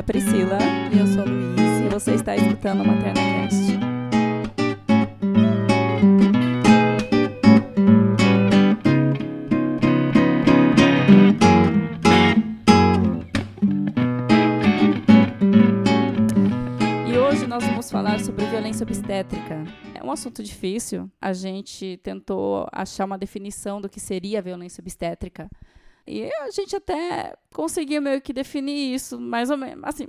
é Priscila. E eu sou Luiz. E você está escutando o MaternaCast. E hoje nós vamos falar sobre violência obstétrica. É um assunto difícil. A gente tentou achar uma definição do que seria violência obstétrica. E a gente até conseguiu meio que definir isso, mais ou menos, assim,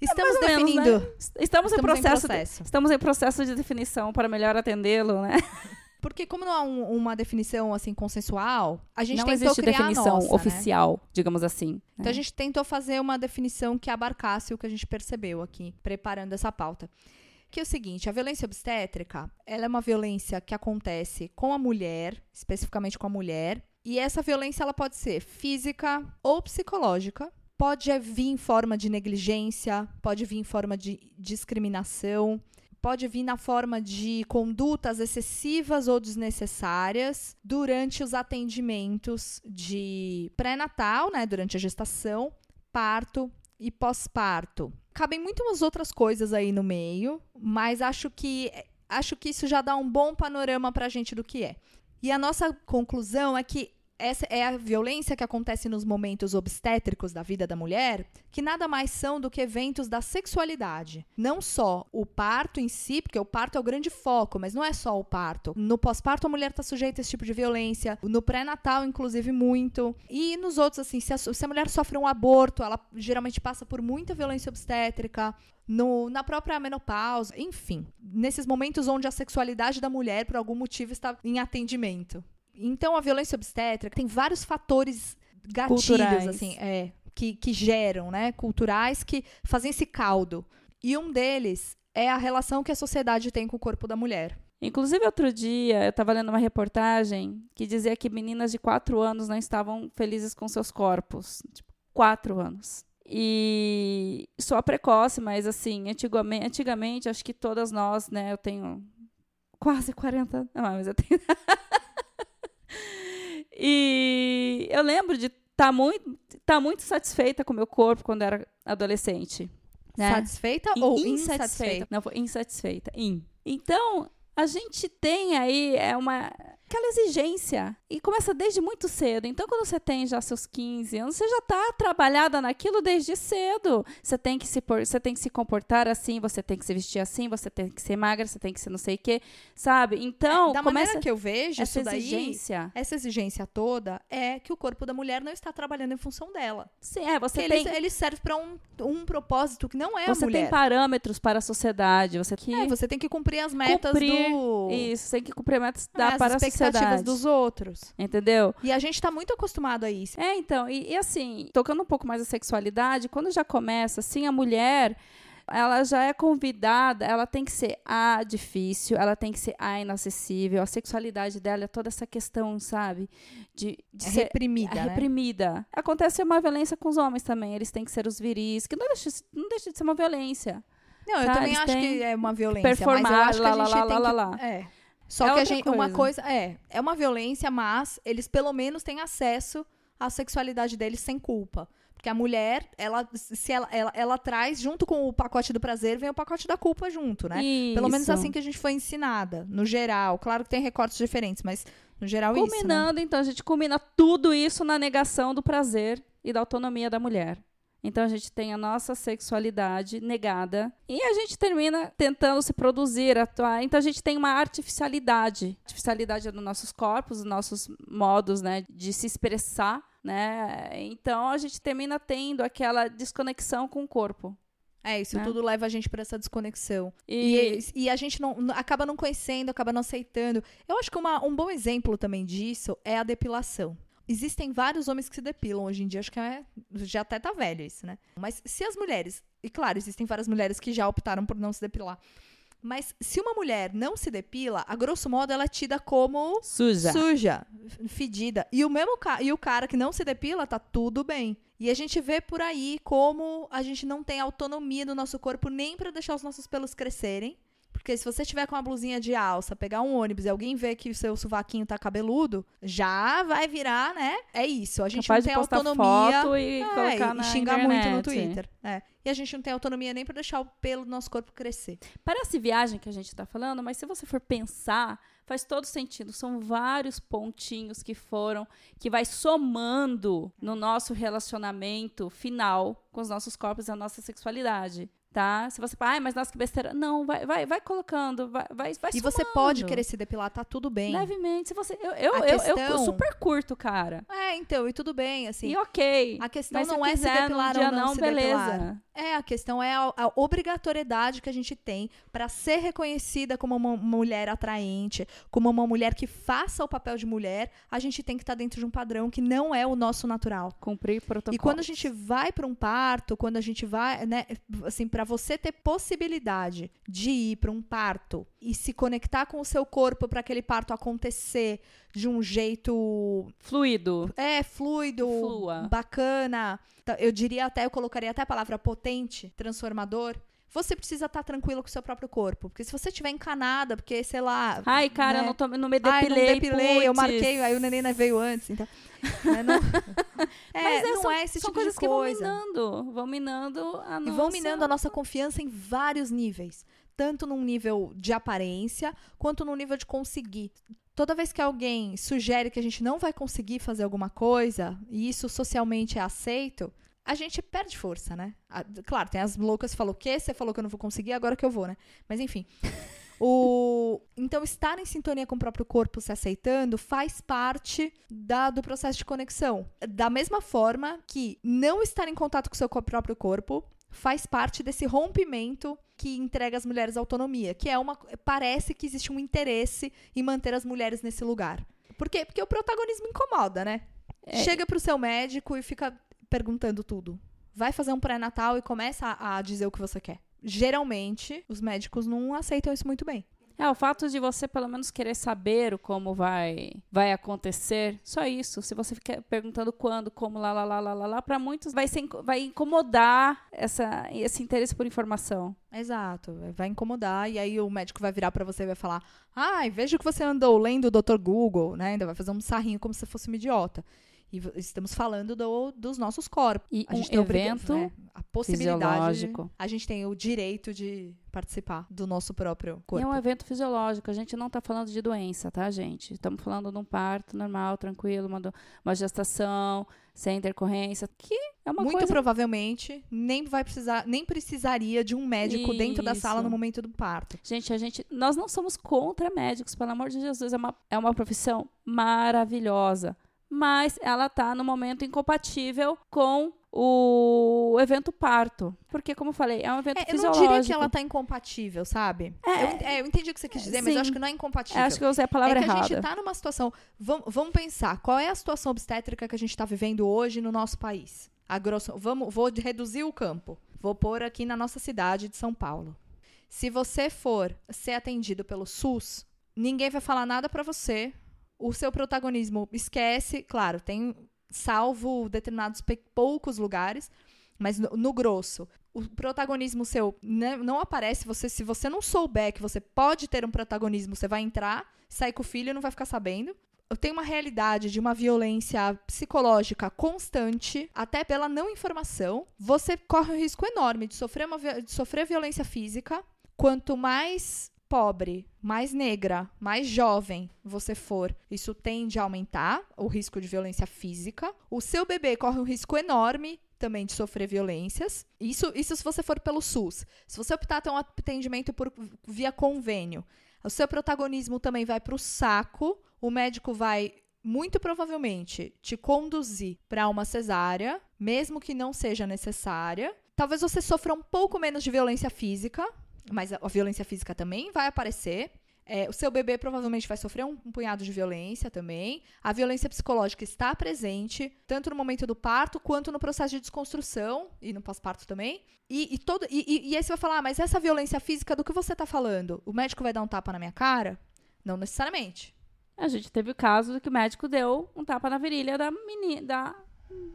Estamos mais ou menos, definindo. né? Estamos, em Estamos em processo, processo. estamos em processo de definição para melhor atendê-lo, né? Porque como não há um- uma definição assim consensual, a gente Não tentou existe criar definição nossa, né? oficial, digamos assim. Então a gente tentou fazer uma definição que abarcasse o que a gente percebeu aqui, preparando essa pauta. Que é o seguinte, a violência obstétrica, ela é uma violência que acontece com a mulher, especificamente com a mulher, e essa violência ela pode ser física ou psicológica, pode vir em forma de negligência, pode vir em forma de discriminação, pode vir na forma de condutas excessivas ou desnecessárias durante os atendimentos de pré-natal, né, durante a gestação, parto e pós-parto. Cabem muitas outras coisas aí no meio, mas acho que acho que isso já dá um bom panorama pra gente do que é. E a nossa conclusão é que essa é a violência que acontece nos momentos obstétricos da vida da mulher, que nada mais são do que eventos da sexualidade. Não só o parto em si, porque o parto é o grande foco, mas não é só o parto. No pós-parto a mulher está sujeita a esse tipo de violência, no pré-natal inclusive muito, e nos outros assim, se a, se a mulher sofre um aborto, ela geralmente passa por muita violência obstétrica, no, na própria menopausa, enfim, nesses momentos onde a sexualidade da mulher, por algum motivo, está em atendimento. Então, a violência obstétrica tem vários fatores gatilhos, Culturais. assim, é, que, que geram, né, culturais, que fazem esse caldo. E um deles é a relação que a sociedade tem com o corpo da mulher. Inclusive, outro dia, eu estava lendo uma reportagem que dizia que meninas de 4 anos não estavam felizes com seus corpos. Tipo, 4 anos. E sou precoce, mas assim, antigamente, antigamente, acho que todas nós, né, eu tenho quase 40 anos, não, mas eu tenho... e eu lembro de estar muito, tá muito satisfeita com o meu corpo quando era adolescente. Né? Satisfeita In- ou insatisfeita. insatisfeita? Não, foi insatisfeita. In. Então, a gente tem aí é uma aquela exigência e começa desde muito cedo. Então, quando você tem já seus 15 anos, você já está trabalhada naquilo desde cedo. Você tem que se por- você tem que se comportar assim, você tem que se vestir assim, você tem que ser magra, você tem que ser não sei o quê, sabe? Então, da começa maneira que eu vejo essa daí, exigência. essa exigência toda é que o corpo da mulher não está trabalhando em função dela. Sim, é, você Porque tem ele, ele serve para um, um propósito que não é você a mulher. tem parâmetros para a sociedade, você que É, você tem que cumprir as metas Cumprir do isso, tem que cumprir metas É, da as para a expectativas dos outros. Entendeu? E a gente tá muito acostumado a isso. É, então, e, e assim, tocando um pouco mais a sexualidade, quando já começa, assim, a mulher, ela já é convidada, ela tem que ser a difícil, ela tem que ser a inacessível, a sexualidade dela é toda essa questão, sabe? De, de É ser reprimida, é né? reprimida. Acontece uma violência com os homens também, eles têm que ser os viris, que não deixa, não deixa de ser uma violência. Não, eu Tá, também eles acho que é uma violência, performar, mas eu acho que lá, a lá, gente lá, tem lá, que... lá, lá. É. Só É que a gente, uma coisa. coisa é, é uma violência, mas eles pelo menos têm acesso à sexualidade deles sem culpa. Porque a mulher, ela se ela, ela, ela traz junto com o pacote do prazer, vem o pacote da culpa junto, né? Pelo menos Isso. assim que a gente foi ensinada, no geral. Claro que tem recortes diferentes, mas no geral isso, né? Culminando, então, a gente culmina tudo isso na negação do prazer e da autonomia da mulher. Então a gente tem a nossa sexualidade negada e a gente termina tentando se produzir, atuar. Então a gente tem uma artificialidade, artificialidade dos nossos corpos, dos nossos modos, né, de se expressar, né? Então a gente termina tendo aquela desconexão com o corpo. É, isso né? tudo leva a gente pra essa desconexão. E, E, e a gente não, acaba não conhecendo, acaba não aceitando. Eu acho que uma- um bom exemplo também disso é a depilação. Existem vários homens que se depilam hoje em dia, acho que é, já até tá velho isso, né? Mas se as mulheres, e claro, existem várias mulheres que já optaram por não se depilar. Mas se uma mulher não se depila, a grosso modo ela é tida como suja. suja, fedida. E o mesmo ca- e o cara que não se depila tá tudo bem. E a gente vê por aí como a gente não tem autonomia do nosso corpo nem pra deixar os nossos pelos crescerem, Porque se você tiver com uma blusinha de alça, pegar um ônibus e alguém ver que o seu sovaquinho tá cabeludo, já vai virar, né? É isso. A gente Capaz não tem autonomia. foto e É, colocar e na xingar muito no internet. Twitter. É. E a gente não tem autonomia nem pra deixar o pelo do nosso corpo crescer. Parece viagem que a gente está falando, mas se você for pensar, faz todo sentido. São vários pontinhos que foram, que vai somando no nosso relacionamento final com os nossos corpos e a nossa sexualidade. Tá? Se você fala, ai, mas nossa, que besteira. Não, vai, vai, vai colocando, vai, vai, vai E você pode querer se depilar, tá tudo bem. Levemente. Se você, eu, eu, eu, eu questão- super curto, cara. É, então, e tudo bem, assim. E ok. A questão se não eu é se quiser num depilar dia ou não, não, se beleza. depilar. É, a questão é a, a obrigatoriedade que a gente tem para ser reconhecida como uma mulher atraente, como uma mulher que faça o papel de mulher, a gente tem que estar dentro de um padrão que não é o nosso natural. Cumprir protocolo. E quando a gente vai para um parto, quando a gente vai, né, assim, para você ter possibilidade de ir para um parto e se conectar com o seu corpo para aquele parto acontecer de um jeito Fluido. é fluido, Flua. bacana. Tá, Eu diria até, eu colocaria até a palavra potente, transformador. Você precisa estar tranquilo com o seu próprio corpo. Porque se você estiver encanada, porque, sei lá. Ai, cara, né? eu não, não me Ai, depilei. não depilei, eu marquei, aí o neném veio antes. Então, né, não, é, Mas é, não são, é esse são tipo coisas de que coisa. vão minando. Vão minando a E nossa... vão minando a nossa confiança em vários níveis. Tanto num nível de aparência, quanto num nível de conseguir. Toda vez que alguém sugere que a gente não vai conseguir fazer alguma coisa, e isso socialmente é aceito, a gente perde força, né? Ah, claro, tem as loucas que falam o quê? Você falou que eu não vou conseguir, agora que eu vou, né? Mas enfim. O... Então, estar em sintonia com o próprio corpo se aceitando faz parte da- do processo de conexão. Da mesma forma que não estar em contato com o seu próprio corpo faz parte desse rompimento que entrega às mulheres autonomia, que é uma parece que existe um interesse em manter as mulheres nesse lugar. Por quê? Porque o protagonismo incomoda, né? É. Chega pro seu médico e fica perguntando tudo. Vai fazer um pré-natal e começa a, a dizer o que você quer. Geralmente, os médicos não aceitam isso muito bem. É, o fato de você pelo menos querer saber o como vai, vai acontecer, só isso. Se você ficar perguntando quando, como, lá, lá, lá, lá, lá, lá para muitos vai, ser, vai incomodar essa, esse interesse por informação. Exato, vai incomodar e aí o médico vai virar pra você e vai falar: "Ai, vejo que você andou lendo o Dr. Google", né? Ainda vai fazer um sarrinho como se fosse uma idiota. E estamos falando do- dos nossos corpos. E A um gente tem evento né, a possibilidade, a gente tem o direito de participar do nosso próprio E corpo. é um evento fisiológico. A gente não está falando de doença, tá, gente? Estamos falando de um parto normal, tranquilo, uma, do- uma gestação, sem intercorrência, que é uma Muito coisa provavelmente nem vai precisar, nem precisaria de um médico dentro da sala Isso. no momento do parto. Gente, a gente, nós não somos contra médicos, pelo amor de Jesus, é uma, é uma profissão maravilhosa, mas ela tá no momento incompatível com o evento parto, porque como eu falei, é um evento É, eu não fisiológico. diria que ela tá incompatível, sabe? Eu, ent- é, eu entendi o que você quis dizer, mas eu sim. acho que não é incompatível. Acho que eu usei a palavra é que a errada. gente tá numa situação. Vamos, vamos pensar, qual é a situação obstétrica que a gente tá vivendo hoje no nosso país? A grosso, vamos, vou reduzir o campo. Vou pôr aqui na nossa cidade de São Paulo. Se você for ser atendido pelo SUS, ninguém vai falar nada pra você. O seu protagonismo esquece, claro, tem salvo determinados poucos lugares, mas no, no grosso, o protagonismo seu né, não aparece. Você, se você não souber que você pode ter um protagonismo, você vai entrar, sair com o filho e não vai ficar sabendo. Eu tenho uma realidade de uma violência psicológica constante, até pela não informação. Você corre um risco enorme de sofrer, uma, de sofrer violência física. Quanto mais pobre, mais negra, mais jovem você for, isso tende a aumentar o risco de violência física. O seu bebê corre um risco enorme também de sofrer violências. Isso, isso se você for pelo SUS. Se você optar ter um atendimento por, via convênio, o seu protagonismo também vai para o saco. O médico vai muito provavelmente te conduzir para uma cesárea, mesmo que não seja necessária. Talvez você sofra um pouco menos de violência física, mas a, violência física também vai aparecer. É, o seu bebê provavelmente vai sofrer um, um punhado de violência também. A violência psicológica está presente, tanto no momento do parto, quanto no processo de desconstrução e no pós-parto também. E, e todo, e, e- aí você vai falar, ah, mas essa violência física do que você está falando? O médico vai dar um tapa na minha cara? Não necessariamente. A gente teve o caso que o médico deu um tapa na virilha da menina, da,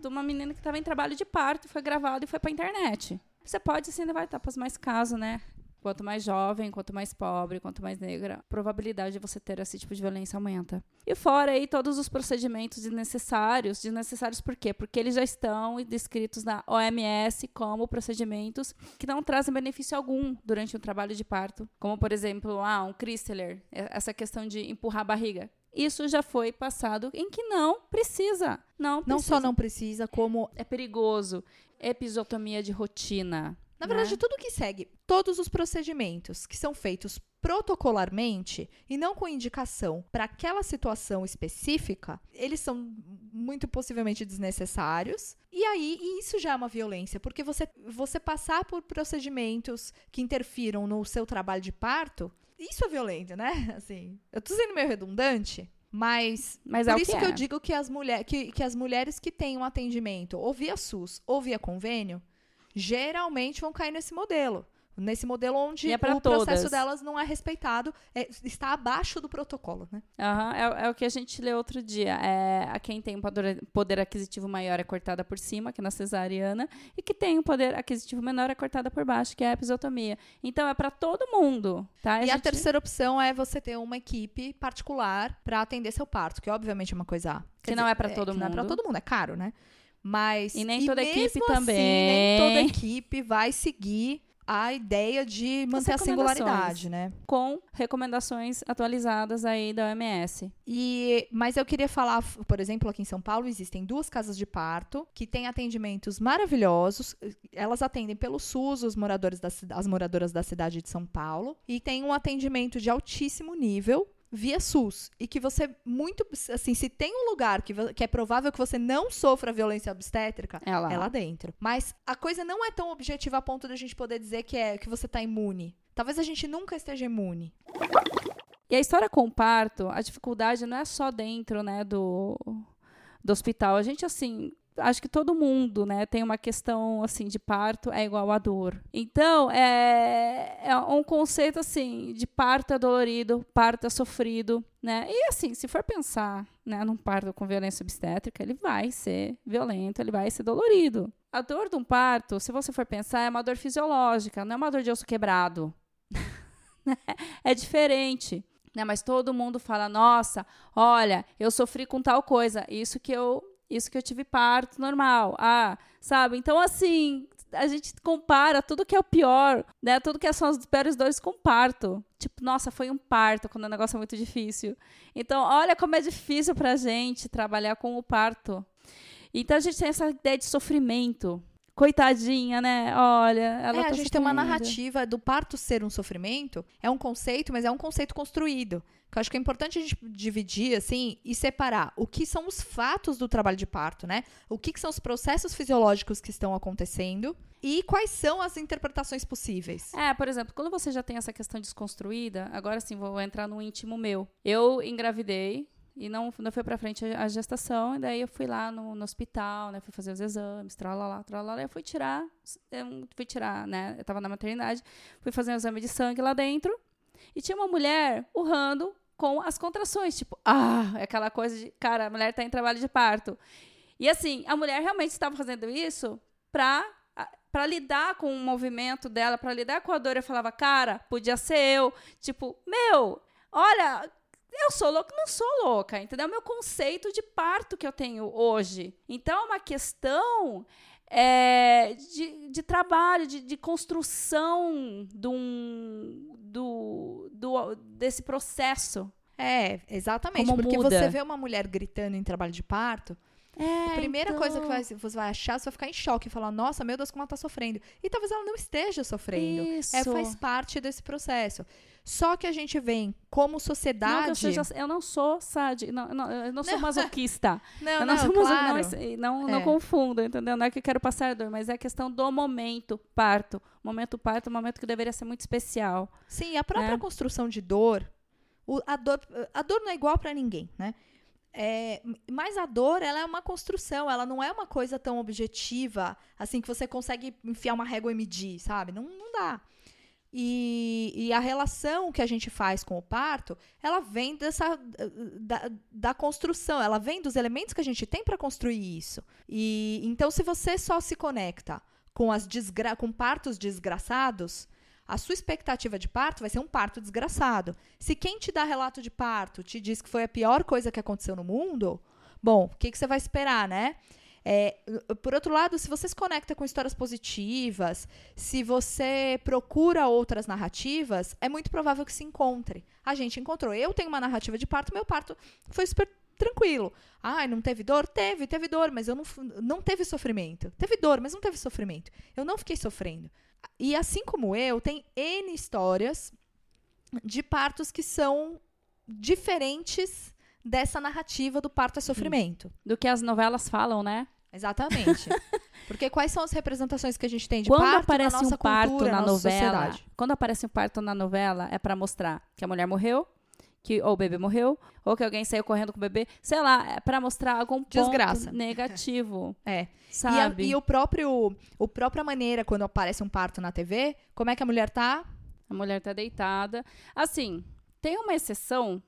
de uma menina que estava em trabalho de parto, foi gravado e foi pra internet. Você pode sim levar tapas, mas caso, né? Quanto mais jovem, quanto mais pobre, quanto mais negra, a probabilidade de você ter esse tipo de violência aumenta. E fora aí todos os procedimentos desnecessários. Desnecessários por quê? Porque eles já estão descritos na OMS como procedimentos que não trazem benefício algum durante um trabalho de parto. Como, por exemplo, ah, um Chrysler, essa questão de empurrar a barriga isso já foi passado em que não precisa. Não, precisa. não só não precisa, como é perigoso. Episiotomia de rotina. Na verdade, né? tudo que segue, todos os procedimentos que são feitos protocolarmente e não com indicação para aquela situação específica, eles são muito possivelmente desnecessários. E aí, e isso já é uma violência, porque você, você passar por procedimentos que interfiram no seu trabalho de parto, isso é violento, né? Assim, eu tô sendo meio redundante, mas, mas por é isso que, que é. eu digo que as, mulher, que, que as mulheres que têm um atendimento ou via SUS ou via convênio, geralmente vão cair nesse modelo. Nesse modelo onde é o processo todas. delas não é respeitado, é, está abaixo do protocolo, né? Uhum, é, é, o que a gente leu outro dia. É, a quem tem um poder, aquisitivo maior é cortada por cima, que é na cesariana, e que tem um poder aquisitivo menor é cortada por baixo, que é a episiotomia. Então é para todo mundo, tá? A e gente... a terceira opção é você ter uma equipe particular para atender seu parto, que obviamente é uma coisa que não dizer, é para todo é, mundo. Não é para todo mundo, é caro, né? Mas e nem toda e equipe assim, também. Nem toda equipe vai seguir a ideia de manter a singularidade, né? Com recomendações atualizadas aí da OMS. E, mas eu queria falar, por exemplo, aqui em São Paulo existem duas casas de parto que têm atendimentos maravilhosos. Elas atendem pelo SUS os moradores da, as moradoras da cidade de São Paulo e tem um atendimento de altíssimo nível via SUS e que você muito assim se tem um lugar que, que é provável que você não sofra violência obstétrica é lá. é lá dentro. Mas a coisa não é tão objetiva a ponto de a gente poder dizer que é que você está imune. Talvez a gente nunca esteja imune. E a história com o parto a dificuldade não é só dentro né do do hospital. A gente assim acho que todo mundo, né, tem uma questão assim de parto é igual a dor. Então, é, é um conceito assim de parto é dolorido, parto é sofrido, né? E assim, se for pensar, né, num parto com violência obstétrica, ele vai ser violento, ele vai ser dolorido. A dor de um parto, se você for pensar, é uma dor fisiológica, não é uma dor de osso quebrado. é diferente. Né, mas todo mundo fala, nossa, olha, eu sofri com tal coisa, isso que eu isso que eu tive parto normal. Ah, sabe? Então, assim, a gente compara tudo que é o pior, né? Tudo que são os piores dores com parto. Tipo, nossa, foi um parto quando o negócio é muito difícil. Então, olha como é difícil pra gente trabalhar com o parto. Então, a gente tem essa ideia de sofrimento. Coitadinha, né? Olha, ela é, tá a gente sofrendo. tem uma narrativa do parto ser um sofrimento. É um conceito, mas é um conceito construído. Que eu acho que é importante a gente dividir, assim, e separar o que são os fatos do trabalho de parto, né? O que, que são os processos fisiológicos que estão acontecendo e quais são as interpretações possíveis. É, por exemplo, quando você já tem essa questão desconstruída, agora sim, vou entrar no íntimo meu. Eu engravidei, e não, não foi pra frente a, gestação, e daí eu fui lá no, no hospital, né? Fui fazer os exames, tralala, tralala. Eu fui tirar, eu fui tirar, né? Eu tava na maternidade, fui fazer um exame de sangue lá dentro. E tinha uma mulher urrando com as contrações, tipo, ah, é aquela coisa de, cara, a mulher tá em trabalho de parto. E assim, a mulher realmente estava fazendo isso pra para lidar com o movimento dela, para lidar com a dor, eu falava, cara, podia ser eu. Tipo, meu, olha, eu sou louca, não sou louca, entendeu? É o meu conceito de parto que eu tenho hoje. Então, é uma questão é, de, de trabalho, de, de construção do, do, desse processo. É, exatamente. Como porque muda. você vê uma mulher gritando em trabalho de parto. É, a primeira então... coisa que vai, você vai achar, você vai ficar em choque e falar, nossa, meu Deus, como ela tá sofrendo. E talvez ela não esteja sofrendo. Isso. É, faz parte desse processo. Só que a gente vem como sociedade. Não eu, seja, eu, não sou sad, não, não, eu não sou não. masoquista. não, eu não, não, sou claro. Maso, não, é. não confunda, entendeu? Não é que eu quero passar dor, mas é a questão do momento parto. Momento parto é um momento que deveria ser muito especial. Sim, a própria né? construção de dor, o, a dor, a dor não é igual para ninguém, né? É, mas a dor, ela é uma construção, ela não é uma coisa tão objetiva, assim, que você consegue enfiar uma régua e medir, sabe? Não, não dá. E, e, a relação que a gente faz com o parto, ela vem dessa da, da construção, ela vem dos elementos que a gente tem para construir isso. E então, se você só se conecta com as desgra com partos desgraçados, a sua expectativa de parto vai ser um parto desgraçado. Se quem te dá relato de parto te diz que foi a pior coisa que aconteceu no mundo, bom, o que, que você vai esperar, né? É, por outro lado, se você se conecta com histórias positivas, se você procura outras narrativas, é muito provável que se encontre. A gente encontrou. Eu tenho uma narrativa de parto, meu parto foi super tranquilo. Ai, não teve dor? Teve, teve dor, mas eu não, não teve sofrimento. Teve dor, mas não teve sofrimento. Eu não fiquei sofrendo. E assim como eu, tem N histórias de partos que são diferentes dessa narrativa do parto é sofrimento. Do que as novelas falam, né? Exatamente. Porque quais são as representações que a gente tem de quando parto aparece na nossa um parto cultura, na novela, sociedade? quando aparece um parto na novela é pra mostrar que a mulher morreu, que ou o bebê morreu, ou que alguém saiu correndo com o bebê, sei lá, é pra mostrar algum ponto Desgraça. negativo, É. E, a- sabe? e o próprio, o própria maneira quando aparece um parto na TV, como é que a mulher tá? A mulher tá deitada. Assim, tem uma exceção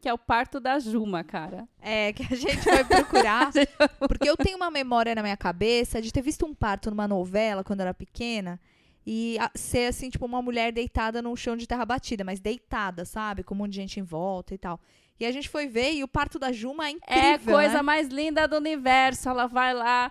que é o parto da Juma, cara. É, que a gente foi procurar. porque eu tenho uma memória na minha cabeça de ter visto um parto numa novela quando eu era pequena. E a- ser, assim, tipo, uma mulher deitada num chão de terra batida, mas deitada, sabe? Com um monte de gente em volta e tal. E a gente foi ver e o parto da Juma é incrível. É a coisa né? mais linda do universo. Ela vai lá,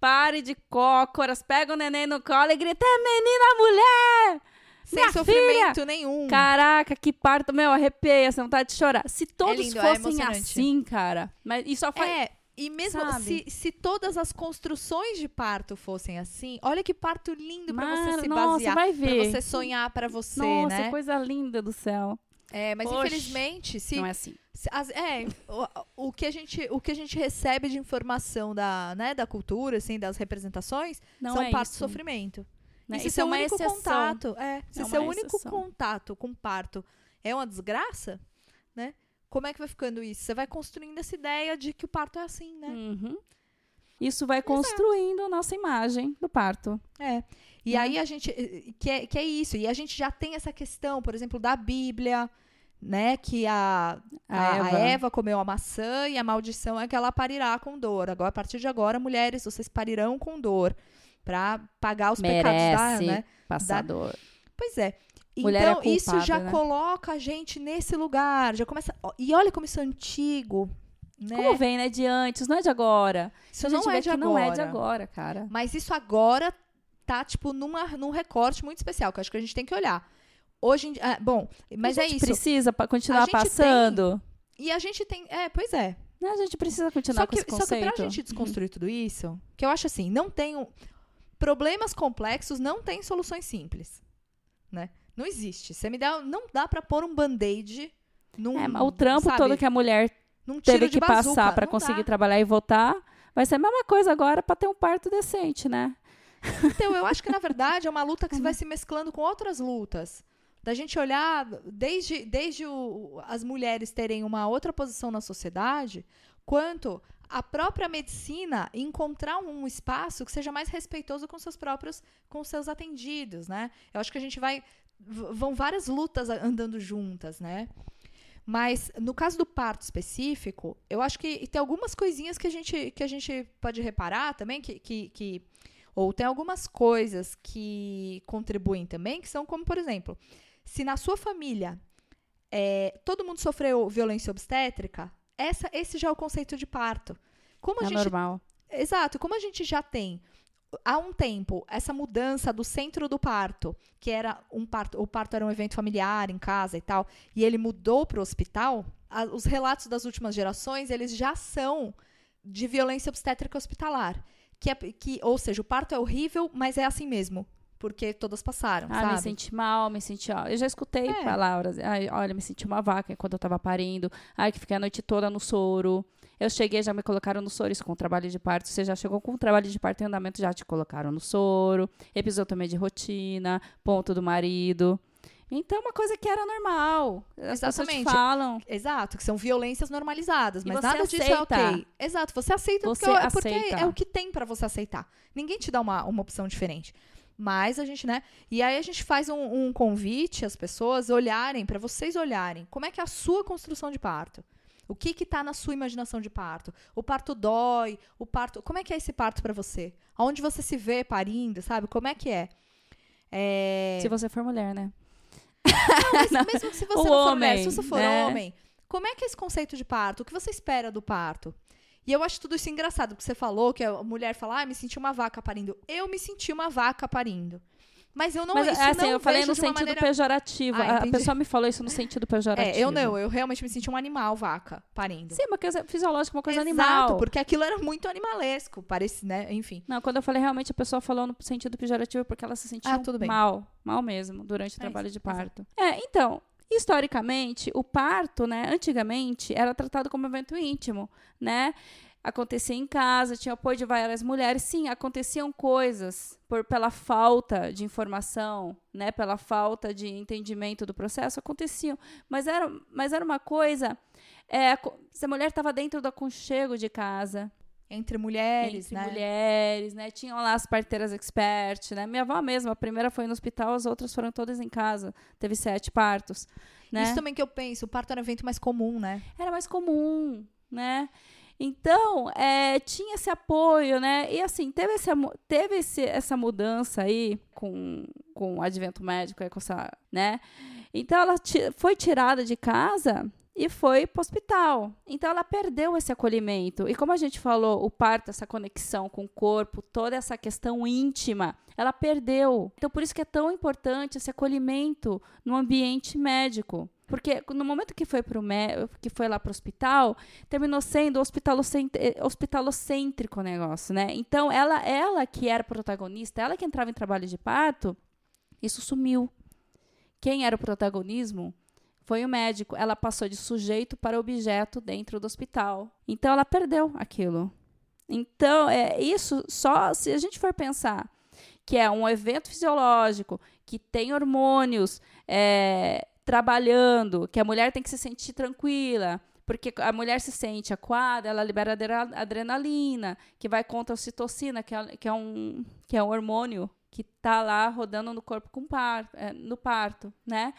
pare de cócoras, pega o neném no colo e grita: "É menina, mulher! Sem Minha sofrimento nenhum. Caraca, que parto, meu, arrepia, você vontade de chorar. Se todos lindo, é fossem emocionante. assim, cara, mas e só foi É, e mesmo Sabe? se, se todas as construções de parto fossem assim, olha que parto lindo pra você se nossa, basear, vai pra você sonhar pra você, Nossa, né? coisa linda do céu. É, mas Oxe, infelizmente, se, Não é assim. se as- é, o, o que a gente o que a gente recebe de informação da, né, da cultura, assim, das representações, Não são é parto e isso. sofrimento. né? E se Isso seu é uma único exceção. contato, é, se É seu uma único exceção. contato com parto é uma desgraça, né? Como é que vai ficando isso? Você vai construindo essa ideia de que o parto é assim, né? Uhum. Isso vai construindo a nossa imagem do parto. É. E Né? aí a gente. Que é, que é isso. E a gente já tem essa questão, por exemplo, da Bíblia, né? Que a, A a, a Eva. Eva. comeu a maçã e a maldição é que ela parirá com dor. Agora, a partir de agora, mulheres, vocês parirão com dor. Pra pagar os pecados da, Merece né? passador. Pois é. Mulher é Então, isso culpada, já né? coloca a gente nesse lugar. Já começa. E olha como isso é antigo. Né? Como vem, né? De antes, não é de agora. isso a gente não é de agora. não é de agora, cara. Mas isso agora tá, tipo, numa, num recorte muito especial, que eu acho que a gente tem que olhar. Hoje em dia. ah, bom, mas a é gente isso. precisa pa- A continuar gente passando. E a gente tem. É, pois é. A gente precisa continuar Só com que, esse só que pra gente desconstruir tudo isso, que eu acho assim, não tem. Problemas complexos não têm soluções simples. Né? Não existe. Você me dá. Não dá pra pôr um band-aid num. É, mas o trampo sabe, todo que a mulher teve que bazuca. passar Não conseguir dá. trabalhar e votar, vai ser a mesma coisa agora pra ter um parto decente, né? Então, eu acho que, na verdade, é uma luta que vai se mesclando com outras lutas. Da gente olhar, desde, desde o- as mulheres terem uma outra posição na sociedade, quanto a própria medicina encontrar um espaço que seja mais respeitoso com seus próprios, com seus atendidos, né? Eu acho que a gente vai, vão várias lutas a- andando juntas, né? Mas no caso do parto específico, eu acho que tem algumas coisinhas que a gente, que a gente pode reparar também, que, que, que ou tem algumas coisas que contribuem também, que são como, por exemplo, se na sua família é, todo mundo sofreu violência obstétrica, essa, esse já é o conceito de parto. Como a É gente normal. Exato. Como a gente já tem há um tempo essa mudança do centro do parto, que era um parto, o parto era um evento familiar em casa e tal, e ele mudou para o hospital, a- os relatos das últimas gerações, eles já são de violência obstétrica hospitalar. Que é, que, ou seja, o parto é horrível, mas é assim mesmo. Porque todas passaram, Ah, sabe? me senti mal, me senti. Ó, eu já escutei É. palavras. Ai, olha, me senti uma vaca enquanto eu tava parindo. Ai, que fiquei a noite toda no soro. Eu cheguei, já me colocaram no soro, isso com o trabalho de parto. Você já chegou com o trabalho de parto em andamento, já te colocaram no soro. Episiotomia de rotina, ponto do marido. Então, uma coisa que era normal. As pessoas te Exatamente. falam. Exato, que são violências normalizadas, mas nada disso aceita. é ok. Exato, você aceita Você porque, é- porque aceita. é o que tem pra você aceitar. Ninguém te dá uma, uma opção diferente. Mas a gente, né? E aí a gente faz um, um convite às pessoas olharem, pra vocês olharem, como é que é a sua construção de parto. O que que tá na sua imaginação de parto? O parto dói, o parto. Como é que é esse parto pra você? Aonde você se vê parindo, sabe? Como é que é? É... Se você for mulher, né? Não, mas mesmo se você O não for homem, mulher, se você for né? homem, como é que é esse conceito de parto? O que você espera do parto? E eu acho tudo isso engraçado, porque você falou que a mulher fala, ah, me senti uma vaca parindo. Eu me senti uma vaca parindo. Mas eu não, Mas isso assim, não eu falei no sentido maneira... pejorativo. Ah, a pessoa me falou isso no sentido pejorativo. É, eu não, eu realmente me senti um animal vaca parindo. Sim, uma coisa fisiológica, uma coisa Exato, animal. porque aquilo era muito animalesco, parece, né? Enfim. Não, quando eu falei realmente a pessoa falou no sentido pejorativo porque ela se sentia Ah, mal, mal mesmo, durante o É trabalho isso, de exato. parto. É, então, historicamente, o parto, né, antigamente, era tratado como evento íntimo, né? Acontecia em casa, tinha apoio de várias mulheres. Sim, aconteciam coisas por, pela falta de informação, né? Pela falta de entendimento do processo, aconteciam. Mas era, mas era uma coisa. É, se a mulher estava dentro do aconchego de casa, Entre mulheres, entre né? mulheres, né? Tinham lá as parteiras expert, né? Minha avó mesma, a primeira foi no hospital, as outras foram todas em casa. Teve sete partos, né? Isso também que eu penso, o parto era um evento mais comum, né? Era mais comum, né? Então, é, tinha esse apoio, né? E assim, teve, esse, teve esse- essa mudança aí com, com o advento médico, com essa, né? Então, ela foi tirada de casa e foi para o hospital. Então, ela perdeu esse acolhimento. E como a gente falou, o parto, essa conexão com o corpo, toda essa questão íntima, ela perdeu. Então, por isso que é tão importante esse acolhimento no ambiente médico. Porque no momento que foi, pro que foi lá para o hospital, terminou sendo eh, hospitalocêntrico o negócio, né? Então, ela, ela que era protagonista, ela que entrava em trabalho de parto, isso sumiu. Quem era o protagonismo foi o médico. Ela passou de sujeito para objeto dentro do hospital. Então, ela perdeu aquilo. Então, é isso só se a gente for pensar que é um evento fisiológico, que tem hormônios é, trabalhando, que a mulher tem que se sentir tranquila, porque a mulher se sente aquada, ela libera adre- adrenalina, que vai contra a ocitocina, que é, que é um, que é um hormônio que está lá rodando no corpo com par, é, no parto, né?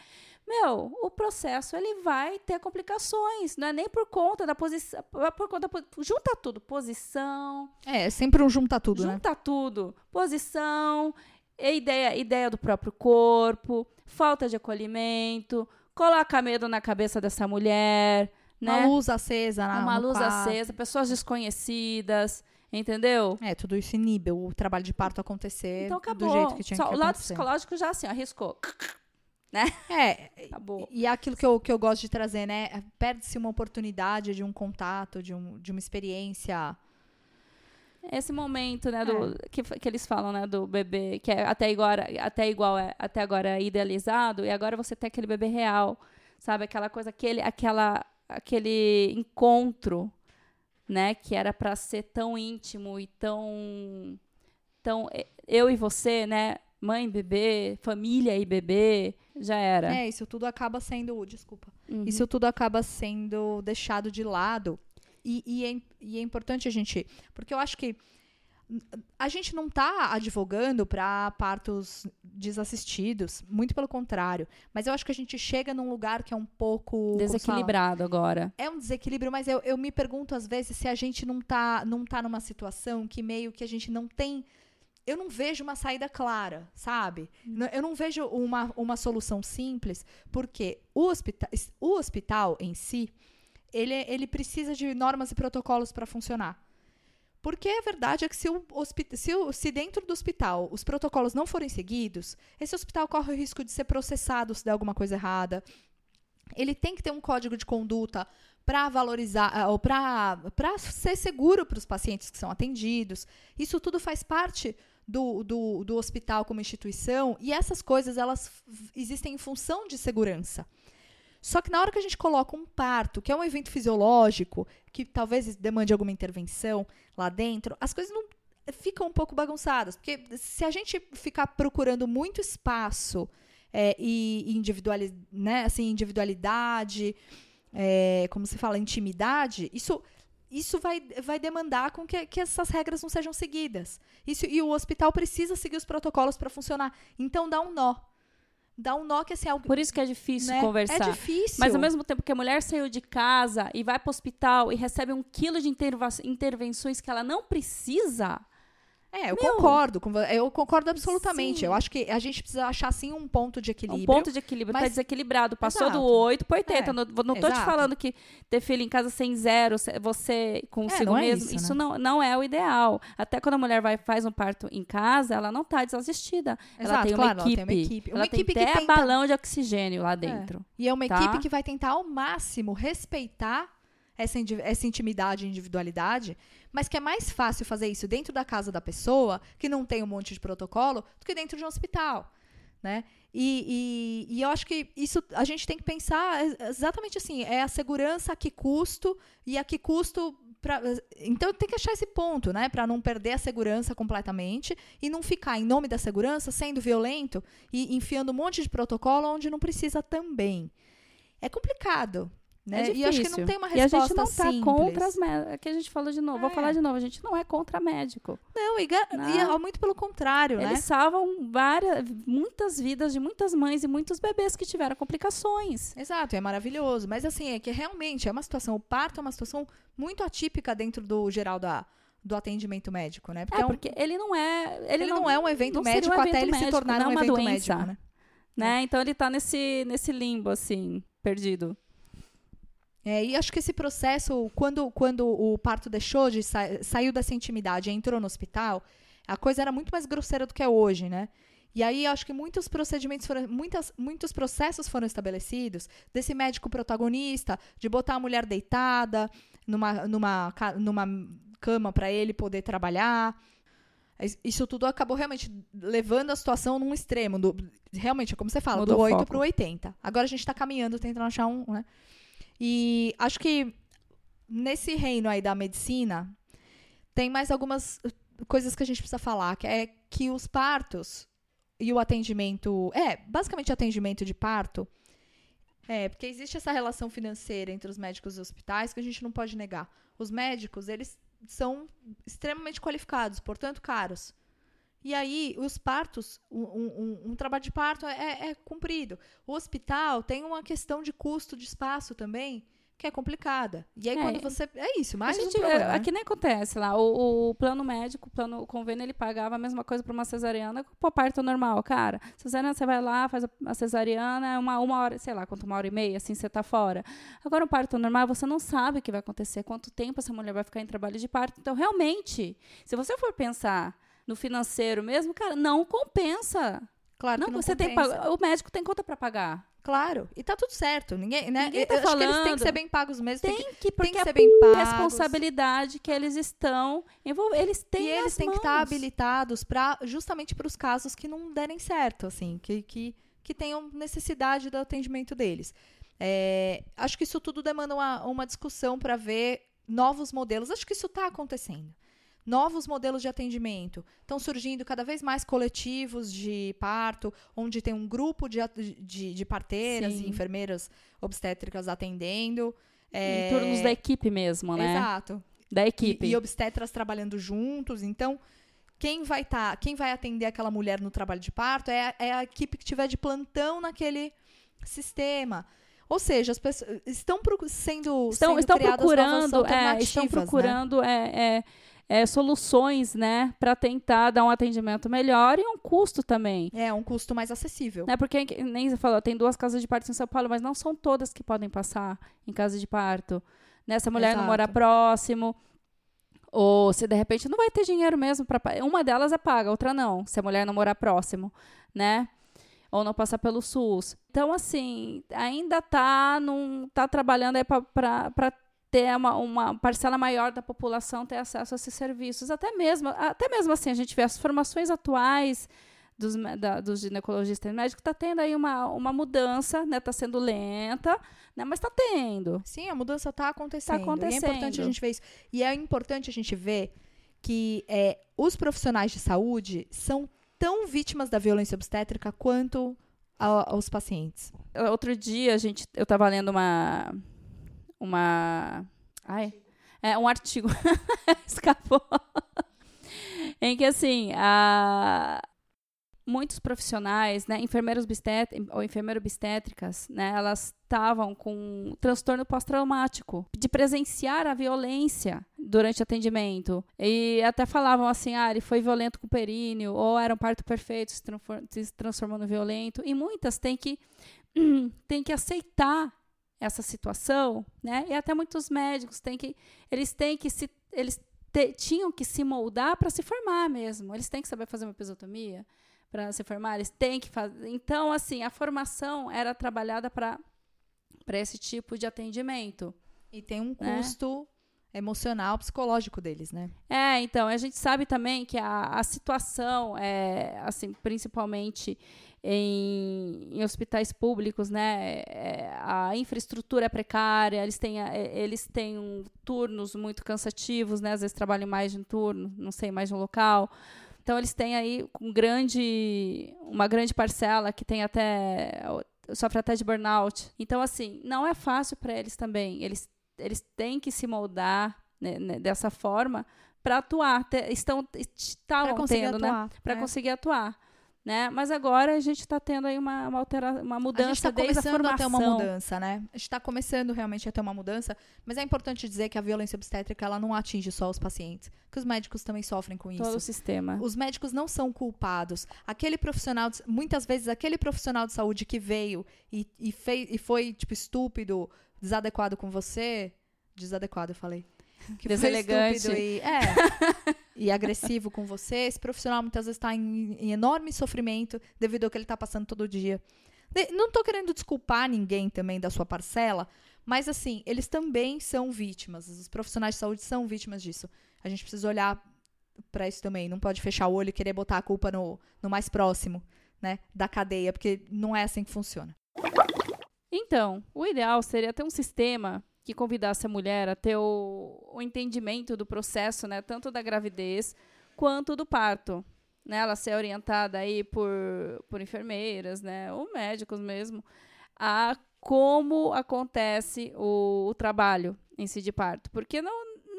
Meu, o processo ele vai ter complicações, não é nem por conta da posição, é por conta junta tudo, posição, É, sempre um junta tudo, né? Junta tudo. Posição, ideia, ideia do próprio corpo, falta de acolhimento, coloca medo na cabeça dessa mulher, né? Uma luz acesa na Uma luz quarto. acesa, pessoas desconhecidas, entendeu? É, tudo isso inibe o trabalho de parto acontecer Então acabou. do jeito que tinha Só que o lado acontecer. psicológico já assim, arriscou. É, Acabou. e é aquilo que eu, que eu gosto de trazer, né? Perde-se uma oportunidade de um contato, de, um, de uma experiência. Esse momento, né, do, que, que eles falam, né, do bebê, que é até, agora, até, igual, é- até agora é idealizado, e agora você tem aquele bebê real, sabe? Aquela coisa, aquele, aquela, aquele encontro, né, que era para ser tão íntimo e tão, tão eu e você, né, mãe, bebê, família e bebê, já era. É, isso tudo acaba sendo. Desculpa. Uhum. Isso tudo acaba sendo deixado de lado. E, e é, e é importante a gente. Porque eu acho que a gente não está advogando para partos desassistidos, muito pelo contrário. Mas eu acho que a gente chega num lugar que é um pouco. Desequilibrado agora. É um desequilíbrio, mas eu, eu me pergunto às vezes se a gente não tá, não tá numa situação que meio que a gente não tem. Eu não vejo uma saída clara, sabe? N- Eu não vejo uma, uma solução simples, porque o, hospita o hospital em si, ele, ele precisa de normas e protocolos para funcionar. Porque a verdade é que se, o se, o- se dentro do hospital os protocolos não forem seguidos, esse hospital corre o risco de ser processado se der alguma coisa errada. Ele tem que ter um código de conduta para valorizar ah, ou para ser seguro para os pacientes que são atendidos. Isso tudo faz parte do, do, do hospital como instituição e essas coisas elas existem em função de segurança. Só que na hora que a gente coloca um parto, que é um evento fisiológico, que talvez demande alguma intervenção lá dentro, as coisas não ficam um pouco bagunçadas. Porque se a gente ficar procurando muito espaço é, e individuali né, assim, individualidade, é, como se fala, intimidade, isso, isso vai, vai demandar com que, que essas regras não sejam seguidas. Isso, e o hospital precisa seguir os protocolos para funcionar. Então dá um nó. Dá um nó que assim, algo, Por isso que é difícil né? conversar. É difícil. Mas ao mesmo tempo que a mulher saiu de casa e vai para o hospital e recebe um quilo de intervenções que ela não precisa, É, eu Meu. concordo. com vo- Eu concordo absolutamente. Sim. Eu acho que a gente precisa achar, sim, um ponto de Um equilíbrio. ponto de equilíbrio tá mas- desequilibrado. Passou do Exato. 8 para 80. É, Não, não tô te exato. falando que ter filho em casa sem zero, você consigo não é mesmo, isso, isso, né? não, não é o ideal. Até quando a mulher vai faz um parto em casa, ela não tá desassistida. ela, Exato, tem uma claro, ela equipe. tem uma equipe. Uma Ela tem equipe que até tenta- É. balão de oxigênio lá dentro. E é uma Tá. equipe que vai tentar ao máximo respeitar essa, essa intimidade e individualidade, mas que é mais fácil fazer isso dentro da casa da pessoa, que não tem um monte de protocolo, do que dentro de um hospital. Né? E, e- e eu acho que isso a gente tem que pensar ex- exatamente assim: é a segurança a que custo e a que custo. Pra, então tem que achar esse ponto, né? Para não perder a segurança completamente e não ficar, em nome da segurança, sendo violento e enfiando um monte de protocolo onde não precisa também. É complicado. Né? É e acho que não tem uma E a resposta gente não tá simples. contra as médicos. Aqui a gente falou de novo. Vou É. falar de novo. A gente não é contra médico. Não, e, Não. e é muito pelo contrário, né? Eles salvam várias, muitas vidas de muitas mães e muitos bebês que tiveram complicações. Exato, é maravilhoso. Mas assim, é que realmente é uma situação, o parto é uma situação muito atípica dentro do geral da, do atendimento médico, né? É, um- porque ele não é. Ele, ele não, é um evento não médico um até evento ele se médico, tornar não é um uma evento doença. médico, né? né? Então ele tá nesse, nesse limbo, assim, perdido. É, e acho que esse processo, quando, quando o parto deixou de sa saiu dessa intimidade e entrou no hospital, a coisa era muito mais grosseira do que é hoje, né? E aí acho que muitos procedimentos foram, muitas, muitos processos foram estabelecidos desse médico protagonista, de botar a mulher deitada numa, numa, numa cama para ele poder trabalhar. Is- Isso tudo acabou realmente levando a situação num extremo. Do, realmente, como você fala, Mudou do o 8 foco. para o 80. Agora a gente está caminhando, tentando achar um. Né? E acho que nesse reino aí da medicina, tem mais algumas uh, coisas que a gente precisa falar, que é que os partos e o atendimento, é, basicamente atendimento de parto, é, porque existe essa relação financeira entre os médicos e os hospitais que a gente não pode negar. Os médicos, eles são extremamente qualificados, portanto caros. E aí, os partos, um, um- um trabalho de parto é, é cumprido. O hospital tem uma questão de custo de espaço também, que é complicada. E aí, É. quando você. É isso, mais a um gente, problema. né? aqui nem acontece lá. O, o plano médico, o plano o convênio, ele pagava a mesma coisa para uma cesariana que para parto normal, cara. Cesariana, você vai lá, faz a, cesariana, é uma, uma hora, sei lá, quanto uma hora e meia, assim, você tá fora. Agora, um parto normal, você não sabe o que vai acontecer, quanto tempo essa mulher vai ficar em trabalho de parto. Então, realmente, se você for pensar no financeiro mesmo, cara, não compensa. Claro não, que não você tem compensa. pago- o médico tem conta para pagar. Claro. E tá tudo certo. Ninguém, né? Ninguém Eu tá acho que eles têm falando. que ser bem pagos mesmo. Tem, Tem que, que, porque tem que é ser bem pagos. responsabilidade que eles estão envolvidos. Eles têm e eles têm que estar mãos. habilitados para justamente para os casos que não derem certo, assim, que, que, que tenham necessidade do atendimento deles. É, acho que isso tudo demanda uma, uma discussão para ver novos modelos. Acho que isso está acontecendo. Novos modelos de atendimento. Estão surgindo cada vez mais coletivos de parto, onde tem um grupo de, de, de parteiras Sim. e enfermeiras obstétricas atendendo. Em É, turnos da equipe mesmo, né? Exato. Da E, equipe. e obstetras trabalhando juntos. Então, quem vai tá, quem vai atender aquela mulher no trabalho de parto é, a- é a equipe que tiver de plantão naquele sistema. Ou seja, as pessoas estão sendo, estão, sendo estão procurando, é, estão né? procurando é, é, é, soluções, né, para tentar dar um atendimento melhor e um custo também. É um custo mais acessível. Né, porque nem você falou, tem duas casas de parto em São Paulo, mas não são todas que podem passar em casa de parto. Né, se a mulher não Exato. mora próximo, ou se de repente não vai ter dinheiro mesmo para uma delas é paga, outra não, se a mulher não morar próximo, né? Ou não passar pelo SUS. Então, assim, ainda tá, num, tá trabalhando aí para ter uma, uma parcela maior da população ter acesso a esses serviços. Até mesmo, até mesmo assim, a gente vê as formações atuais dos, da- dos ginecologistas e médicos, está tendo aí uma, uma mudança, né? Está sendo lenta, né? Mas está tendo. Sim, a mudança está acontecendo. Tá acontecendo. E é importante a gente ver isso. E é importante a gente ver que é, os profissionais de saúde são tão vítimas da violência obstétrica quanto a- os pacientes. Outro dia, a gente, eu estava lendo uma. Uma. Ai. É um artigo. Escapou. em que, assim, a, muitos profissionais, né, enfermeiros ou enfermeiras obstétricas, né, elas estavam com transtorno pós-traumático, de presenciar a violência durante atendimento. E até falavam assim, ah, ele foi violento com o períneo, ou era um parto perfeito, se, se transformou no violento. E muitas têm que, têm que aceitar essa situação, né? E até muitos médicos têm que, eles têm que se, eles te, tinham que se moldar para se formar mesmo. Eles têm que saber fazer uma episiotomia, para se formar, eles têm que fazer. Então, assim, a formação era trabalhada para esse tipo de atendimento. E tem um né? Emocional, psicológico deles, né? É, então, a gente sabe também que a, a situação, é, assim, principalmente em, em, hospitais públicos, né, é, a infraestrutura é precária, eles têm, é, eles têm turnos muito cansativos, né, às vezes trabalham mais de um turno, não sei, mais de um local. Então eles têm aí um grande, uma grande parcela que tem até sofre até de burnout. Então assim, não é fácil para eles também. Eles eles têm que se moldar né, né, dessa forma para atuar. Te, estão estavam tendo, né? Para é. conseguir atuar né? Mas agora a gente está tendo aí uma, uma, altera uma mudança a gente tá desde a formação. a ter uma mudança, né? A gente está começando realmente a ter uma mudança, mas é importante dizer que a violência obstétrica ela não atinge só os pacientes, que os médicos também sofrem com isso. Todo o sistema. Os médicos não são culpados. Aquele profissional, de, muitas vezes aquele profissional de saúde que veio e, e, fez, e foi tipo estúpido, desadequado com você, desadequado eu falei que Deselegante. e, é, e agressivo com você, esse profissional muitas vezes está em, em, enorme sofrimento devido ao que ele está passando todo dia. De, não estou querendo desculpar ninguém também da sua parcela, mas assim, eles também são vítimas. Os profissionais de saúde são vítimas disso. A gente precisa olhar para isso também. Não pode fechar o olho e querer botar a culpa no, no mais próximo, né, da cadeia, porque não é assim que funciona. Então, o ideal seria ter um sistema que convidasse a mulher a ter o, o entendimento do processo, né, tanto da gravidez quanto do parto. Né, ela ser orientada aí por, por enfermeiras, né, ou médicos mesmo, a como acontece o, o trabalho em si de parto. Porque no,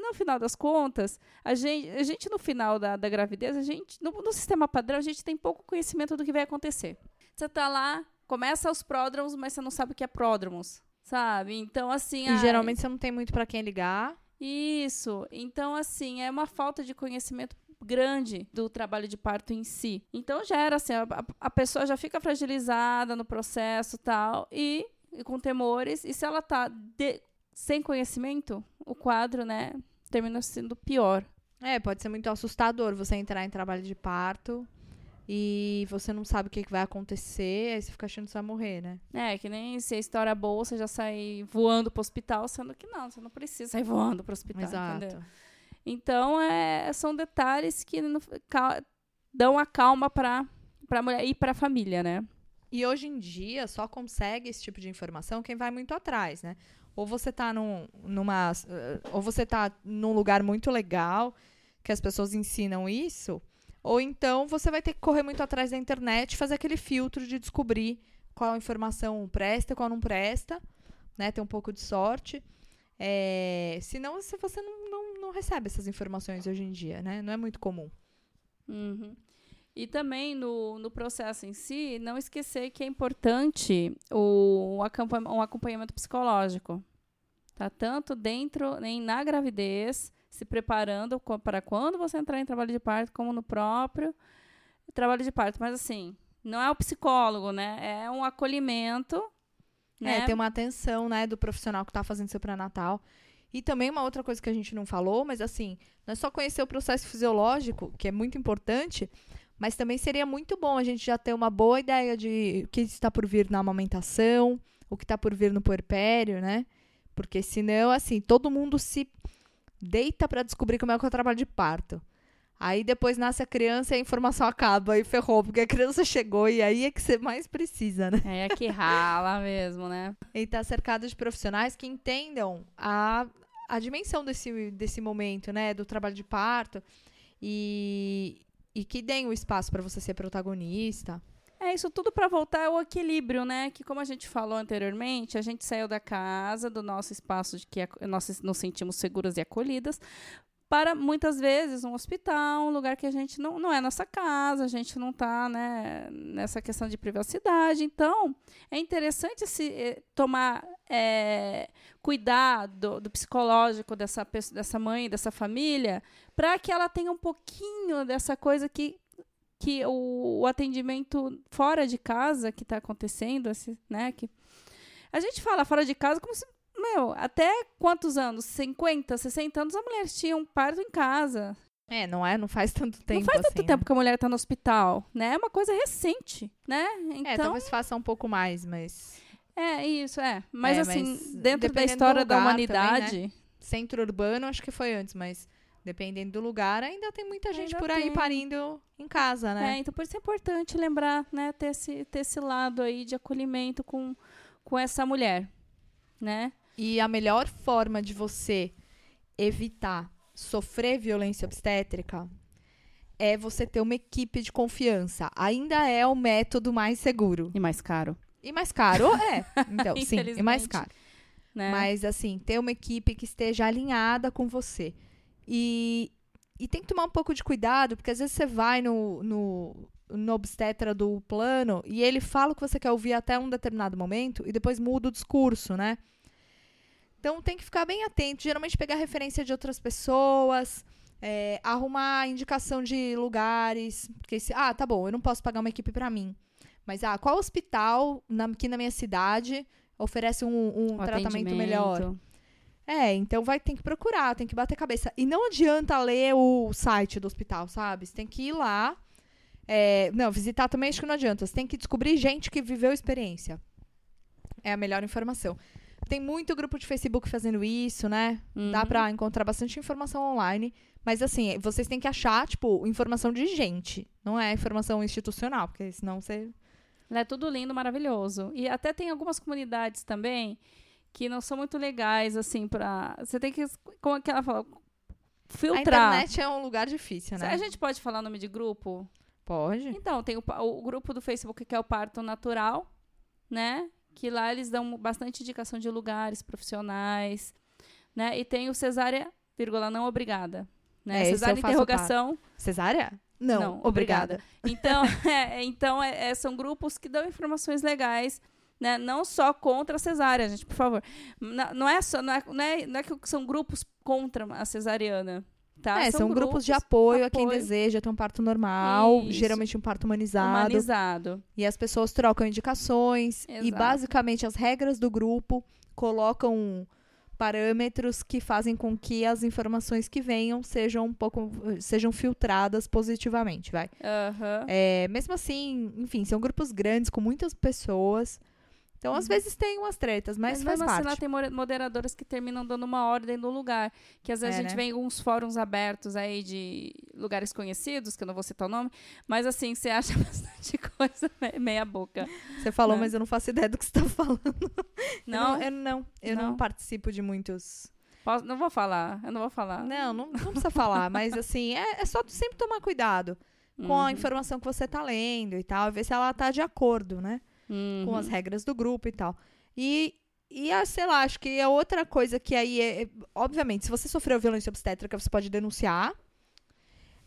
no final das contas, a gente, a gente no final da, da gravidez, a gente, no, no sistema padrão, a gente tem pouco conhecimento do que vai acontecer. Você está lá, começa os pródromos, mas você não sabe o que é pródromos sabe? Então, assim. E ai, geralmente você não tem muito para quem ligar. Isso. Então, assim, é uma falta de conhecimento grande do trabalho de parto em si. Então, já era assim, a, a pessoa já fica fragilizada no processo tal, e, e com temores, e se ela tá de, sem conhecimento, o quadro, né, termina sendo pior. É, pode ser muito assustador você entrar em trabalho de parto e você não sabe o que, que vai acontecer, aí você fica achando que você vai morrer, né? É, que nem se a história é boa, você já sai voando pro hospital, sendo que não, você não precisa sair voando pro hospital, Exato. entendeu? Então, é, são detalhes que não, cal, dão a calma para a mulher e para a família, né? E hoje em dia, só consegue esse tipo de informação quem vai muito atrás, né? Ou você tá num, numa, ou você tá num lugar muito legal, que as pessoas ensinam isso, ou então você vai ter que correr muito atrás da internet, fazer aquele filtro de descobrir qual informação presta, qual não presta, né? Ter um pouco de sorte. É, senão você não, não, não, recebe essas informações hoje em dia, né? Não é muito comum. Uhum. E também no, no processo em si, não esquecer que é importante o, um acompanhamento psicológico. Tá? Tanto dentro, nem na gravidez, se preparando para quando você entrar em trabalho de parto, como no próprio trabalho de parto. Mas assim, não é o psicólogo, né? É um acolhimento. Né? É, tem uma atenção, né, do profissional que está fazendo seu pré-natal. E também uma outra coisa que a gente não falou, mas assim, não é só conhecer o processo fisiológico, que é muito importante, mas também seria muito bom a gente já ter uma boa ideia de o que está por vir na amamentação, o que está por vir no puerpério, né? Porque senão, assim, todo mundo se deita para descobrir como é que é o trabalho de parto. Aí depois nasce a criança e a informação acaba e ferrou, porque a criança chegou e aí é que você mais precisa, né? É que rala mesmo, né? E tá cercado de profissionais que entendam a, a dimensão desse, desse momento, né? Do trabalho de parto e, e que deem o espaço para você ser protagonista. É isso tudo para voltar ao equilíbrio, né? Que como a gente falou anteriormente, a gente saiu da casa, do nosso espaço de que nós nos sentimos seguras e acolhidas, para muitas vezes um hospital, um lugar que a gente não, não é nossa casa, a gente não está né, nessa questão de privacidade. Então, é interessante se eh, tomar é, cuidado do psicológico dessa, dessa mãe, dessa família, para que ela tenha um pouquinho dessa coisa que, que o, o atendimento fora de casa que está acontecendo, esse, né, que a gente fala fora de casa como se meu, até quantos anos? 50, 60 anos, a mulher tinha um parto em casa. É, não é? Não faz tanto tempo. Não faz tanto assim, tempo né? que a mulher tá no hospital, né? É uma coisa recente, né? Então, É, talvez faça um pouco mais, mas. é isso, é. Mas É, assim, mas dentro da história da humanidade, Centro urbano, acho que foi antes, mas dependendo do lugar, ainda tem muita gente Ainda por aí tem. parindo em casa, é, né? então por isso é importante lembrar, né, ter esse, ter esse lado aí de acolhimento com, com essa mulher, né? E a melhor forma de você evitar sofrer violência obstétrica é você ter uma equipe de confiança. Ainda é o método mais seguro. E mais caro, E mais caro, é. Então, sim, e mais caro. né? Mas, assim, ter uma equipe que esteja alinhada com você. E, e tem que tomar um pouco de cuidado, porque às vezes você vai no, no, no obstetra do plano e ele fala o que você quer ouvir até um determinado momento e depois muda o discurso, né? Então tem que ficar bem atento. Geralmente pegar referência de outras pessoas, é, arrumar indicação de lugares. Porque se, ah, tá bom, eu não posso pagar uma equipe pra mim. Mas, ah, qual hospital na- aqui na minha cidade oferece um, um tratamento melhor? É, então vai ter que procurar, tem que bater cabeça. E não adianta ler o site do hospital, sabe? Você tem que ir lá. É, não, visitar também acho que não adianta. Você tem que descobrir gente que viveu a experiência. É a melhor informação. Tem muito grupo de Facebook fazendo isso, né? Dá Uhum. pra encontrar bastante informação online. Mas assim, vocês têm que achar, tipo, informação de gente. Não é informação institucional, porque senão você. É tudo lindo, maravilhoso. E até tem algumas comunidades também que não são muito legais, assim, pra. Você tem que. Como é que ela fala? A Filtrar. internet é um lugar difícil, né? A gente pode falar nome de grupo? Pode. Então, tem o, o grupo do Facebook que é o Parto Natural, né? Que lá eles dão bastante indicação de lugares profissionais, né? E tem o Cesárea, vírgula, não obrigada. Né? É, Cesárea, interrogação. Cesárea? Não, Não, obrigada. Então, é, então é- é, são grupos que dão informações legais, né? Não só contra a cesárea, gente, por favor. Não, não é só, não é, não é, não é que são grupos contra a cesariana, tá? É, são, grupos, de apoio, a quem apoio. deseja ter um parto normal, Isso. geralmente um parto humanizado. humanizado. E as pessoas trocam indicações e Exato. basicamente as regras do grupo colocam parâmetros que fazem com que as informações que venham sejam um pouco sejam filtradas positivamente, vai. Aham. É, mesmo assim, enfim, são grupos grandes com muitas pessoas. Então, às vezes tem umas tretas, mas, faz mesmo assim, lá parte. tem moderadoras que terminam dando uma ordem no lugar. Que às vezes É, a gente né? vê em alguns fóruns abertos aí de lugares conhecidos, que eu não vou citar o nome, mas assim, você acha bastante coisa me- meia boca. Você falou, né? mas eu não faço ideia do que você está falando. Não, eu não, eu não, eu não Não? participo de muitos posso- não vou falar, eu não vou falar. Não, não, não precisa falar, mas assim, é, é só sempre tomar cuidado com a Uhum, informação que você tá lendo e tal, ver se ela tá de acordo, né? Com uhum. as regras do grupo e tal. E, e ah, sei lá, acho que é outra coisa que aí é, é- Obviamente, se você sofreu violência obstétrica, você pode denunciar.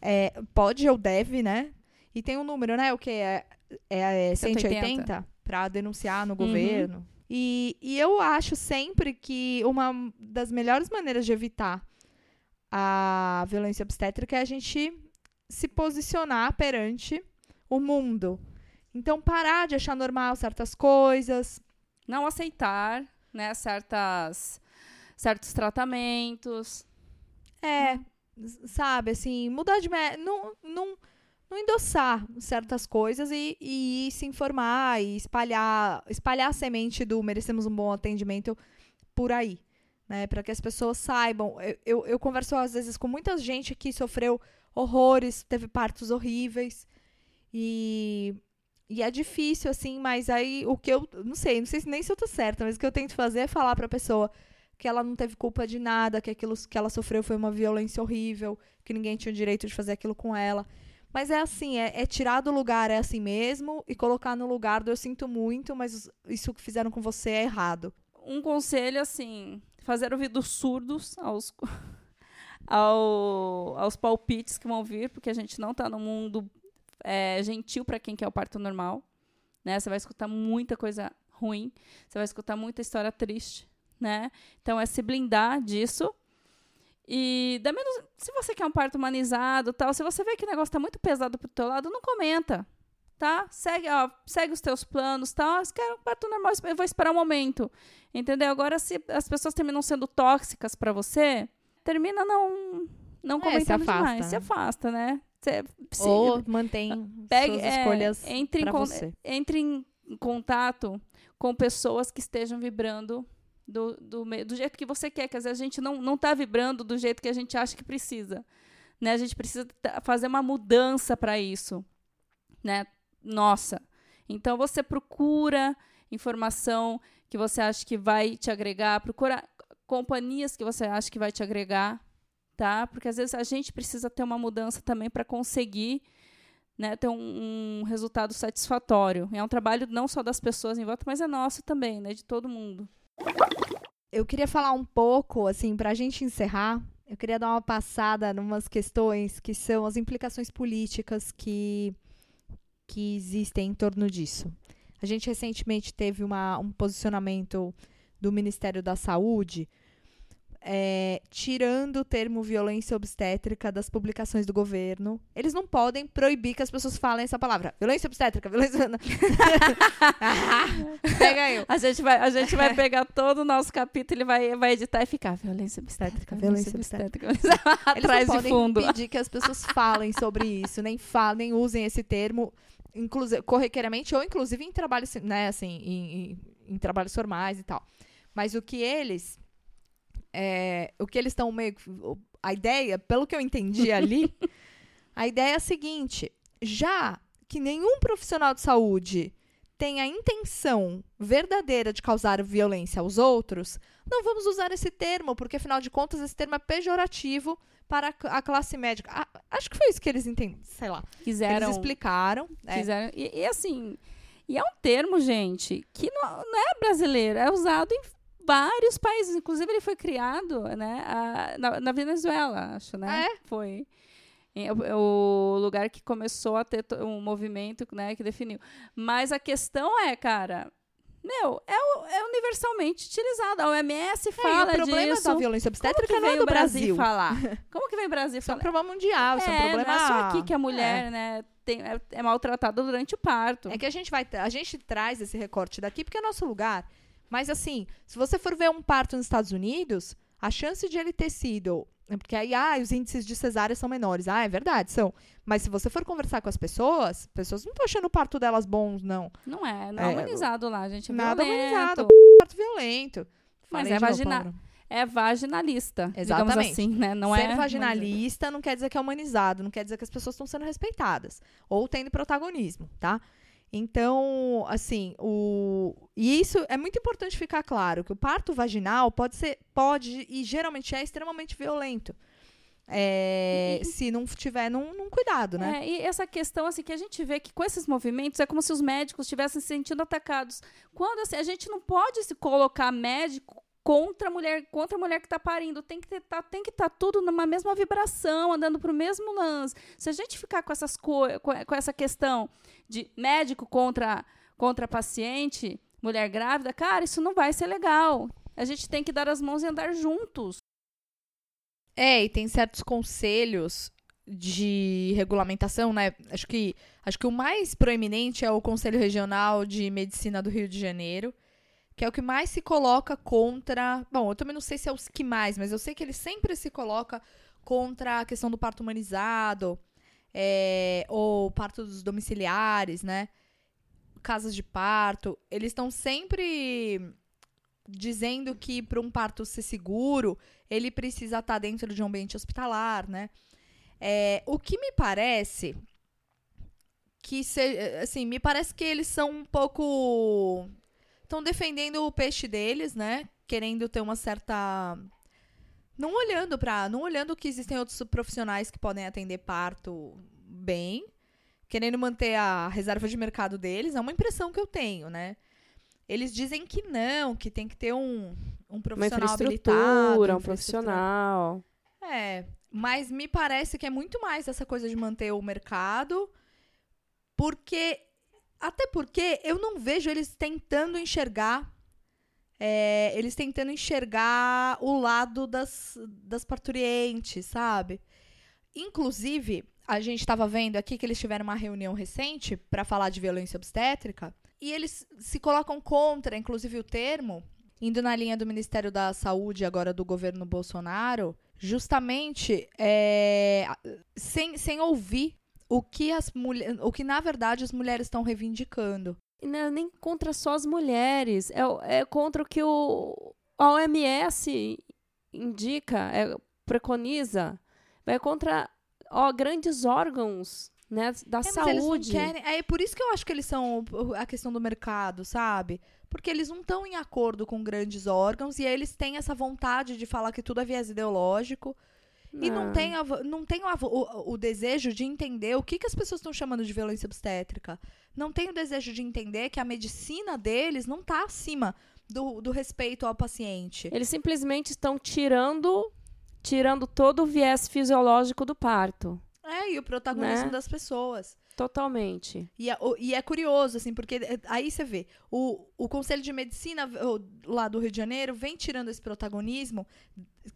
É, pode ou deve, né? E tem um número, né? O que é, é, é 180 180 para denunciar no Uhum. governo. E, e eu acho sempre que uma das melhores maneiras de evitar a violência obstétrica é a gente se posicionar perante o mundo. Então, parar de achar normal certas coisas. Não aceitar, né, certas, certos tratamentos. É, sabe, assim, mudar de. Não, não, não endossar certas coisas e, e se informar e espalhar, espalhar a semente do merecemos um bom atendimento por aí. Né, para que as pessoas saibam. Eu, eu, eu converso às vezes com muita gente que sofreu horrores, teve partos horríveis. E, e é difícil, assim, mas aí o que eu. Não sei, não sei se nem se eu tô certa, mas o que eu tento fazer é falar pra pessoa que ela não teve culpa de nada, que aquilo que ela sofreu foi uma violência horrível, que ninguém tinha o direito de fazer aquilo com ela. Mas é assim, é, é tirar do lugar, é assim mesmo, e colocar no lugar do eu sinto muito, mas isso que fizeram com você é errado. Um conselho, assim, fazer ouvidos surdos aos, ao, aos palpites que vão vir, porque a gente não está num mundo é, gentil para quem quer o parto normal. Né? Você vai escutar muita coisa ruim, você vai escutar muita história triste. Né? Então é se blindar disso. E da menos, se você quer um parto humanizado, tal, se você vê que o negócio está muito pesado pro teu lado, não comenta tá? Segue, ó, segue os teus planos, tá? Se quer um parto normal, eu vou esperar um momento. Entendeu? Agora, se as pessoas terminam sendo tóxicas para você, termina não não comentando é, se afasta, demais. Se afasta, né? Se, Ou mantém pegue, suas é, escolhas é, entre, em, você. entre em contato com pessoas que estejam vibrando do, do, do jeito que você quer, que às vezes a gente não, não tá vibrando do jeito que a gente acha que precisa. Né? A gente precisa fazer uma mudança para isso. Né? nossa. Então você procura informação que você acha que vai te agregar, procura companhias que você acha que vai te agregar, tá? Porque às vezes a gente precisa ter uma mudança também para conseguir né, ter um, um, resultado satisfatório. É um trabalho não só das pessoas em volta, mas é nosso também, né, de todo mundo. Eu queria falar um pouco, assim, para a gente encerrar, eu queria dar uma passada em umas questões que são as implicações políticas que que existem em torno disso. A gente recentemente teve uma, um posicionamento do Ministério da Saúde é, tirando o termo violência obstétrica das publicações do governo. Eles não podem proibir que as pessoas falem essa palavra. Violência obstétrica, violência. Pega eu. A gente vai, a gente vai pegar todo o nosso capítulo e vai, vai editar e ficar violência obstétrica, violência, violência obstétrica. obstétrica. Eles não podem fundo. impedir que as pessoas falem sobre isso, nem falem, nem usem esse termo inclusive, corriqueiramente ou inclusive em trabalhos, né, assim, em, em, em trabalhos formais e tal. Mas o que eles é, o que eles estão meio a ideia, pelo que eu entendi ali, a ideia é a seguinte: já que nenhum profissional de saúde tem a intenção verdadeira de causar violência aos outros, não vamos usar esse termo, porque afinal de contas esse termo é pejorativo para a classe médica. Ah, acho que foi isso que eles entenderam, sei lá. Quiseram. Eles explicaram. É. Quiseram. E, e, assim, e é um termo, gente, que não, não, é brasileiro, é usado em vários países. Inclusive, ele foi criado né, a, na, na, Venezuela, acho, né? É? Foi. O, o lugar que começou a ter um movimento né, que definiu. Mas a questão é, cara, meu, é, é universalmente utilizado. A OMS fala disso. O problema disso. da violência obstétrica não é do Brasil. falar? Como que vem o Brasil falar? Isso é um problema mundial, é, isso é um problema... Não é só aqui que a mulher, é. né, tem, é, é maltratada durante o parto. É que a gente vai... A gente traz esse recorte daqui porque é nosso lugar. Mas, assim, se você for ver um parto nos Estados Unidos, a chance de ele ter sido né, porque aí, ah, os índices de cesárea são menores. Ah, é verdade, são. Mas se você for conversar com as pessoas, as pessoas não estão achando o parto delas bons, não. Não é, não é, é humanizado lá, gente. É nada violento. humanizado. Parto violento. Mas é, vagina, é vaginalista. Exatamente. assim, né? Não Ser é vaginalista não quer dizer que é humanizado, não quer dizer que as pessoas estão sendo respeitadas. Ou tendo protagonismo, tá? Então, assim, o e isso é muito importante ficar claro que o parto vaginal pode ser, pode e geralmente é extremamente violento. É, e, se não tiver num, num cuidado, né? É, e essa questão, assim, que a gente vê que com esses movimentos é como se os médicos estivessem se sentindo atacados. Quando, assim, a gente não pode se colocar médico contra a mulher, contra a mulher que está parindo. Tem que estar, tá, tem que tá tudo numa mesma vibração, andando para o mesmo lance. Se a gente ficar com essas com, com essa questão de médico contra contra paciente, mulher grávida, cara, isso não vai ser legal. A gente tem que dar as mãos e andar juntos. É, e tem certos conselhos de regulamentação, né? Acho que acho que o mais proeminente é o Conselho Regional de Medicina do Rio de Janeiro que é o que mais se coloca contra. Bom, eu também não sei se é os que mais, mas eu sei que ele sempre se coloca contra a questão do parto humanizado, é, ou partos domiciliares, né? Casas de parto. Eles estão sempre dizendo que para um parto ser seguro, ele precisa estar tá dentro de um ambiente hospitalar, né? É, o que me parece que se, assim, me parece que eles são um pouco estão defendendo o peixe deles, né? Querendo ter uma certa não olhando para, não olhando que existem outros profissionais que podem atender parto bem, querendo manter a reserva de mercado deles, é uma impressão que eu tenho, né? Eles dizem que não, que tem que ter um, um profissional uma habilitado, um profissional. É, Mas me parece que é muito mais essa coisa de manter o mercado, porque. Até porque eu não vejo eles tentando enxergar. é, eles tentando enxergar o lado das, das parturientes, sabe? Inclusive, a gente estava vendo aqui que eles tiveram uma reunião recente para falar de violência obstétrica e eles se colocam contra, inclusive o termo, indo na linha do Ministério da Saúde agora do governo Bolsonaro, justamente é, sem, sem ouvir o que as mulheres, o que na verdade as mulheres estão reivindicando. E não é nem contra só as mulheres, é, é contra o que o, a OMS indica, é, preconiza, é contra ó, grandes órgãos né, da É, saúde. querem- é por isso que eu acho que eles são a questão do mercado, sabe? Porque eles não estão em acordo com grandes órgãos e aí eles têm essa vontade de falar que tudo é viés ideológico e não Ah. tem, a não tem vo- o, o desejo de entender o que, que as pessoas estão chamando de violência obstétrica. Não tem o desejo de entender que a medicina deles não está acima do, do respeito ao paciente. Eles simplesmente estão tirando, tirando todo o viés fisiológico do parto. É, e o protagonismo Né? das pessoas. Totalmente. E é, e é curioso, assim, porque é, aí você vê, o, o Conselho de Medicina lá do Rio de Janeiro vem tirando esse protagonismo,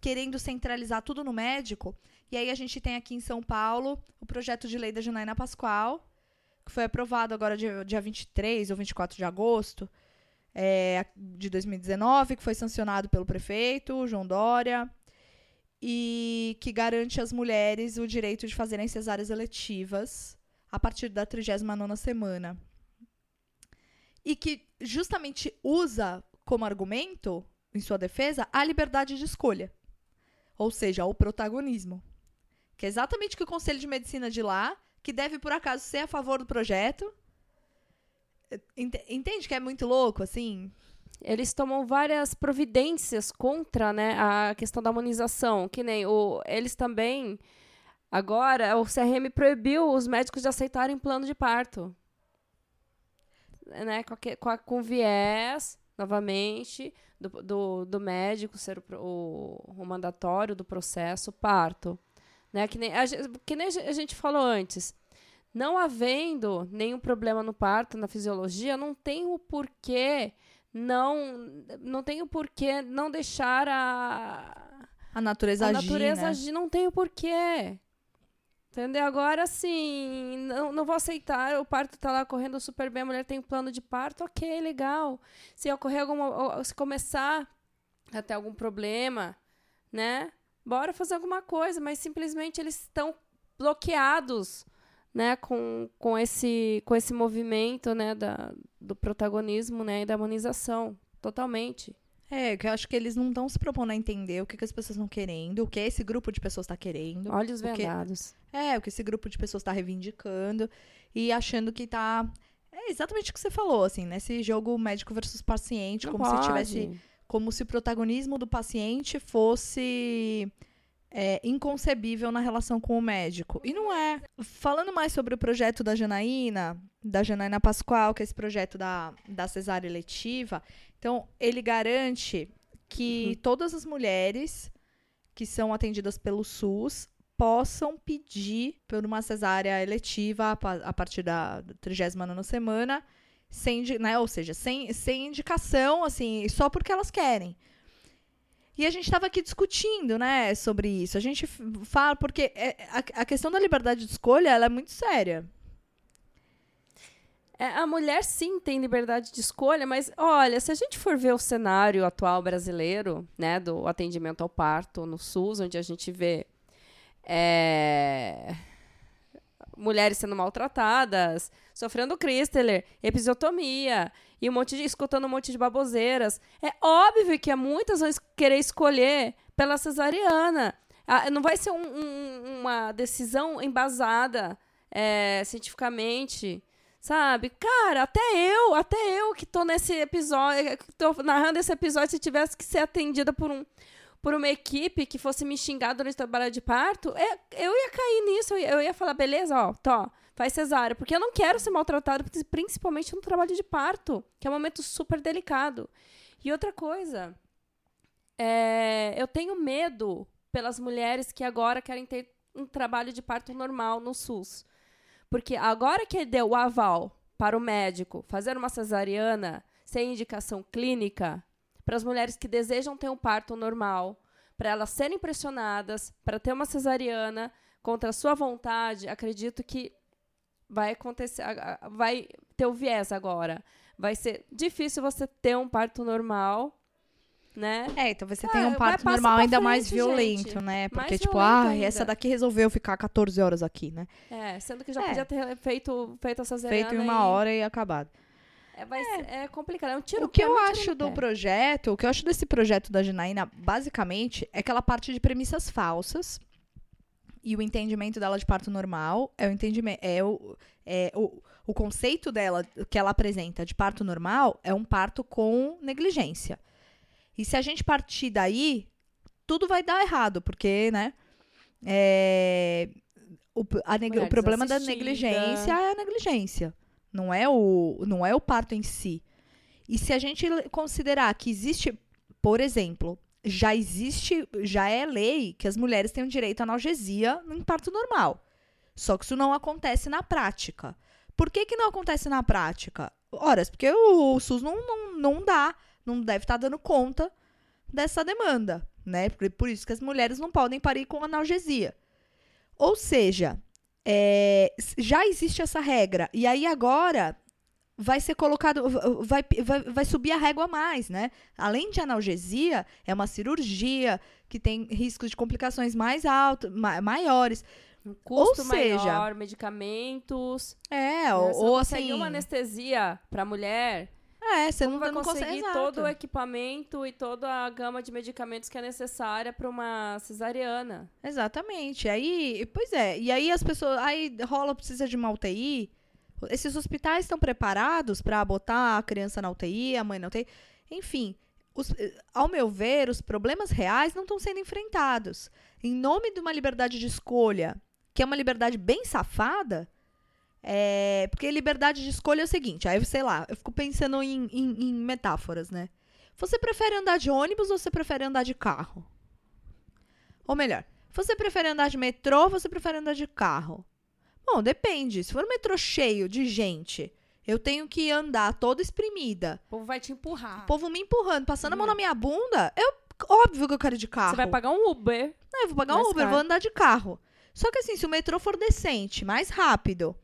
querendo centralizar tudo no médico. E aí a gente tem aqui em São Paulo o projeto de lei da Janaína Pascoal, que foi aprovado agora dia, dia 23 ou 24 de agosto é, de 2019, que foi sancionado pelo prefeito João Dória. E que garante às mulheres o direito de fazerem cesáreas eletivas a partir da 39ª semana. E que justamente usa como argumento, em sua defesa, a liberdade de escolha. Ou seja, o protagonismo. Que é exatamente o que o Conselho de Medicina de lá, que deve por acaso ser a favor do projeto, ent- entende que é muito louco, assim? Eles tomam várias providências contra né, a questão da harmonização. Que nem o, eles também. Agora, o CRM proibiu os médicos de aceitarem plano de parto. Né, com, com, a- com viés, novamente, do, do, do médico ser o, o, o mandatório do processo parto. Né, que, nem a, que nem a gen- a gente falou antes. Não havendo nenhum problema no parto, na fisiologia, não tem o porquê não não tem o porquê não deixar a, A natureza a agir, natureza né? agir, não tem o porquê. Entendeu? Agora sim, não, não vou aceitar, o parto tá lá correndo super bem, a mulher tem plano de parto, ok, legal. Se ocorrer alguma, se começar a ter algum problema, né? Bora fazer alguma coisa, mas simplesmente eles estão bloqueados, né, com, com esse com esse movimento, né, da, do protagonismo, né, e da harmonização, totalmente. É, que eu acho que eles não estão se propondo a entender o que, que as pessoas estão querendo, o que esse grupo de pessoas está querendo. Olhos vendados. É, o que esse grupo de pessoas está reivindicando e achando que tá. É exatamente o que você falou, assim, nesse jogo médico versus paciente, Não como pode. se tivesse. Como se o protagonismo do paciente fosse é, inconcebível na relação com o médico. E não é. Falando mais sobre o projeto da Janaína, da Janaína Pascoal, que é esse projeto da, da cesárea eletiva, então ele garante que todas as mulheres que são atendidas pelo SUS possam pedir por uma cesárea eletiva a, pa- a partir da 39ª semana, sem, né, ou seja, sem, sem indicação, assim, só porque elas querem. E a gente estava aqui discutindo, né, sobre isso. A gente fala porque é- a, a questão da liberdade de escolha, ela é muito séria. É, a mulher sim tem liberdade de escolha, mas olha, se a gente for ver o cenário atual brasileiro, né, do atendimento ao parto no SUS, onde a gente vê é, mulheres sendo maltratadas, sofrendo Christeler, episiotomia e um monte de escutando um monte de baboseiras, é óbvio que muitas vão querer escolher pela cesariana. Ah, não vai ser um- um- uma decisão embasada é, cientificamente. Sabe? Cara, até eu, até eu que tô nesse episódio, que tô narrando esse episódio, se tivesse que ser atendida por um por uma equipe que fosse me xingar durante o trabalho de parto, é- eu ia cair nisso, eu ia, falar, beleza, ó, tó, faz cesárea, porque eu não quero ser maltratado, principalmente no trabalho de parto, que é um momento super delicado. E outra coisa, é, eu tenho medo pelas mulheres que agora querem ter um trabalho de parto normal no SUS. Porque agora que deu o aval para o médico fazer uma cesariana sem indicação clínica, para as mulheres que desejam ter um parto normal, para elas serem pressionadas, para ter uma cesariana contra a sua vontade, acredito que vai acontecer, vai ter o viés agora. Vai ser difícil você ter um parto normal né? É, então você Ah, tem um parto normal ainda mais frente, violento, gente. né? Porque, Mais tipo, ah, ainda. essa daqui resolveu ficar 14 horas aqui, né? É, sendo que já É. podia ter feito, feito essa Feito em uma e- hora e acabado. É, vai ser- é complicado, é um tiro O que é eu acho do pé. projeto, o que eu acho desse projeto da Janaína, basicamente, é que ela parte de premissas falsas. E o entendimento dela de parto normal é o entendimento. É o, é o, o conceito dela que ela apresenta de parto normal é um parto com negligência. E se a gente partir daí, tudo vai dar errado, porque, né? é, o, a o problema da negligência é a negligência. Não é, o, não é o parto em si. E se a gente considerar que existe, por exemplo, já existe, já é lei que as mulheres têm o direito à analgesia em parto normal. Só que isso não acontece na prática. Por que, que não acontece na prática? Ora, porque o, SUS não, não, não dá, não deve estar dando conta dessa demanda, né? Por, por isso que as mulheres não podem parir com analgesia. Ou seja, é, já existe essa regra. E aí agora vai ser colocado, vai, vai, vai subir a régua a mais, né? Além de analgesia, é uma cirurgia que tem riscos de complicações mais altos, ma- maiores. Um custo Ou seja- maior, medicamentos. É, né? ou, ou assim. uma anestesia pra mulher, É, você como não, vai conseguir exato. todo o equipamento e toda a gama de medicamentos que é necessária para uma cesariana. Exatamente. Aí, pois é. E aí as pessoas. Aí rola, precisa de uma UTI. Esses hospitais estão preparados para botar a criança na UTI, a mãe na UTI. Enfim, os- eh, ao meu ver, os problemas reais não estão sendo enfrentados. Em nome de uma liberdade de escolha, que é uma liberdade bem safada, é, porque liberdade de escolha é o seguinte, aí sei lá, eu fico pensando em, em- em metáforas, né? Você prefere andar de ônibus ou você prefere andar de carro? Ou melhor, você prefere andar de metrô ou você prefere andar de carro? Bom, depende. Se for um metrô cheio de gente, eu tenho que andar toda exprimida. O povo vai te empurrar. O povo me empurrando, passando a mão na minha bunda, eu, óbvio que eu quero de carro. Você vai pagar um Uber. Não, eu vou pagar um Uber, caro. vou andar de carro. Só que assim, se o metrô for decente, mais rápido,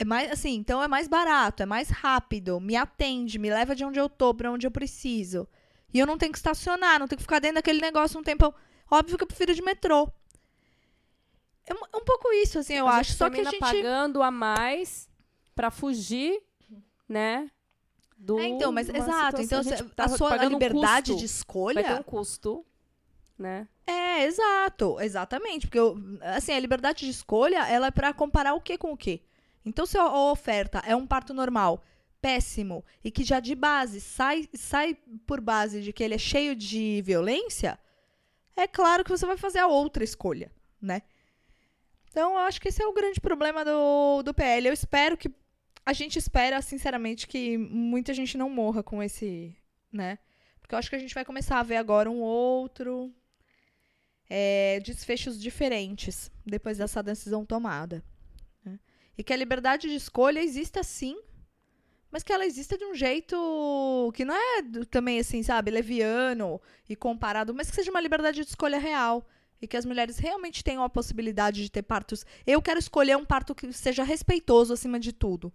é mais assim, então é mais barato, é mais rápido, me atende, me leva de onde eu tô pra onde eu preciso. E eu não tenho que estacionar, não tenho que ficar dentro daquele negócio um tempão. Óbvio que eu prefiro de metrô. É um, é um pouco isso, assim, eu a acho. Só que a gente. pagando a mais pra fugir, né? Do, É, então, mas exato. Então, cê- tá a sua a um liberdade custo. de escolha. Vai ter um custo, né? É, exato, exatamente. Porque, eu- assim, a liberdade de escolha, ela é pra comparar o que com o que. Então, se a oferta é um parto normal péssimo e que já de base sai, sai por base de que ele é cheio de violência, é claro que você vai fazer a outra escolha, né? Então, eu acho que esse é o grande problema do, do PL. Eu espero que. A gente espera, sinceramente, que muita gente não morra com esse. né? Porque eu acho que a gente vai começar a ver agora um outro é, desfechos diferentes depois dessa decisão tomada. E que a liberdade de escolha exista sim, mas que ela exista de um jeito que não é também assim, sabe, leviano e comparado, mas que seja uma liberdade de escolha real. E que as mulheres realmente tenham a possibilidade de ter partos. Eu quero escolher um parto que seja respeitoso acima de tudo.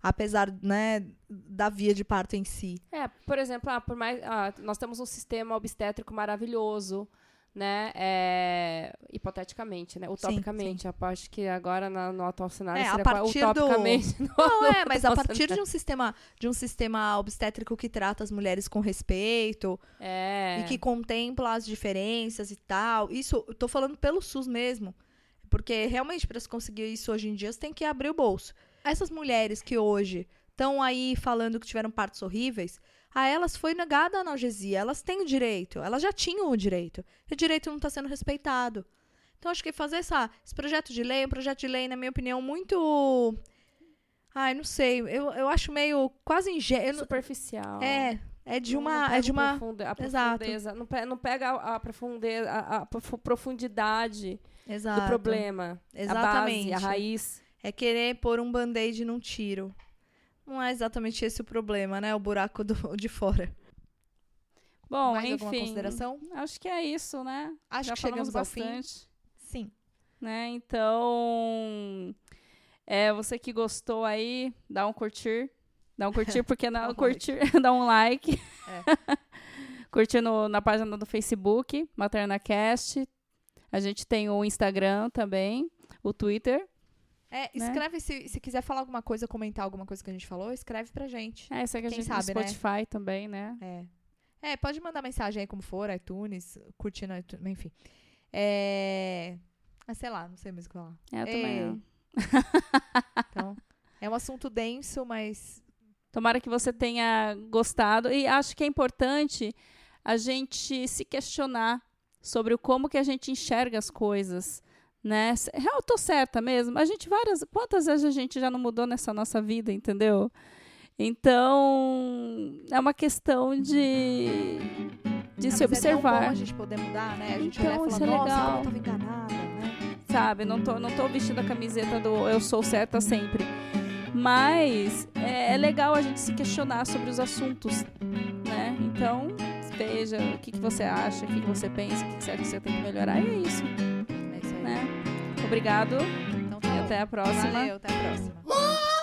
Apesar, né, da via de parto em si. É, por exemplo, ah, por mais, ah, nós temos um sistema obstétrico maravilhoso, né? É, hipoteticamente, né? Utopicamente. Eu acho que agora na- no atual cenário É, a seria quase partir do- utopicamente. no- Não, é, mas a partir de cenário. um sistema de um sistema obstétrico que trata as mulheres com respeito, É. e que contempla as diferenças e tal. Isso, eu tô falando pelo SUS mesmo. Porque realmente, para se conseguir isso hoje em dia, você tem que abrir o bolso. Essas mulheres que hoje estão aí falando que tiveram partos horríveis, a elas foi negada a analgesia. Elas têm o direito. Elas já tinham o direito. E o direito não está sendo respeitado. Então, acho que fazer essa, esse projeto de lei é um projeto de lei, na minha opinião, muito. Ai, não sei. Eu, eu acho meio quase ingênuo. superficial. É, É de Não- não uma. pega É de uma. profunde- a Exato. profundeza. Não, pe- não pega a, a, profunde- a- a profu- profundidade Exato. do problema. Exatamente. A base, a raiz. É querer pôr um band-aid num tiro. Não é exatamente esse o problema, né? O buraco do, de fora. Bom, Mais alguma enfim. consideração? Acho que é isso, né? Acho Já que chegamos bastante. Sim. né? Então, é, você que gostou aí, dá um curtir. Dá um curtir, porque Dá um curtir, dá um like. É. curtir no- na página do Facebook, MaternaCast. A gente tem o Instagram também, o Twitter. É, escreve se, se quiser falar alguma coisa, comentar alguma coisa que a gente falou, escreve pra gente. É, segue a Quem gente sabe, no né? Spotify também, né? É. É, pode mandar mensagem aí como for, iTunes, curtindo iTunes, enfim. É. Ah, sei lá, não sei mais o que falar. É, eu também não. Então, é um assunto denso, mas. Tomara que você tenha gostado. E acho que é importante a gente se questionar sobre o como que a gente enxerga as coisas. Né? Se- Eu tô certa mesmo. A gente várias. Quantas vezes a gente já não mudou nessa nossa vida, entendeu? Então, é uma questão de, de Ah, se É tão bom observar. a gente poder mudar, né? A gente Então, olhar e isso falar, é nossa, legal. eu tava enganada, né? sabe? Não tô, não tô vestindo a camiseta do eu sou certa sempre. Mas é, é legal a gente se questionar sobre os assuntos, né? Então, veja o que, que você acha, o que, que você pensa, o que, que você acha que você tem que melhorar. E é isso, É. né? Obrigado Então tá e até a próxima. Valeu, até a próxima.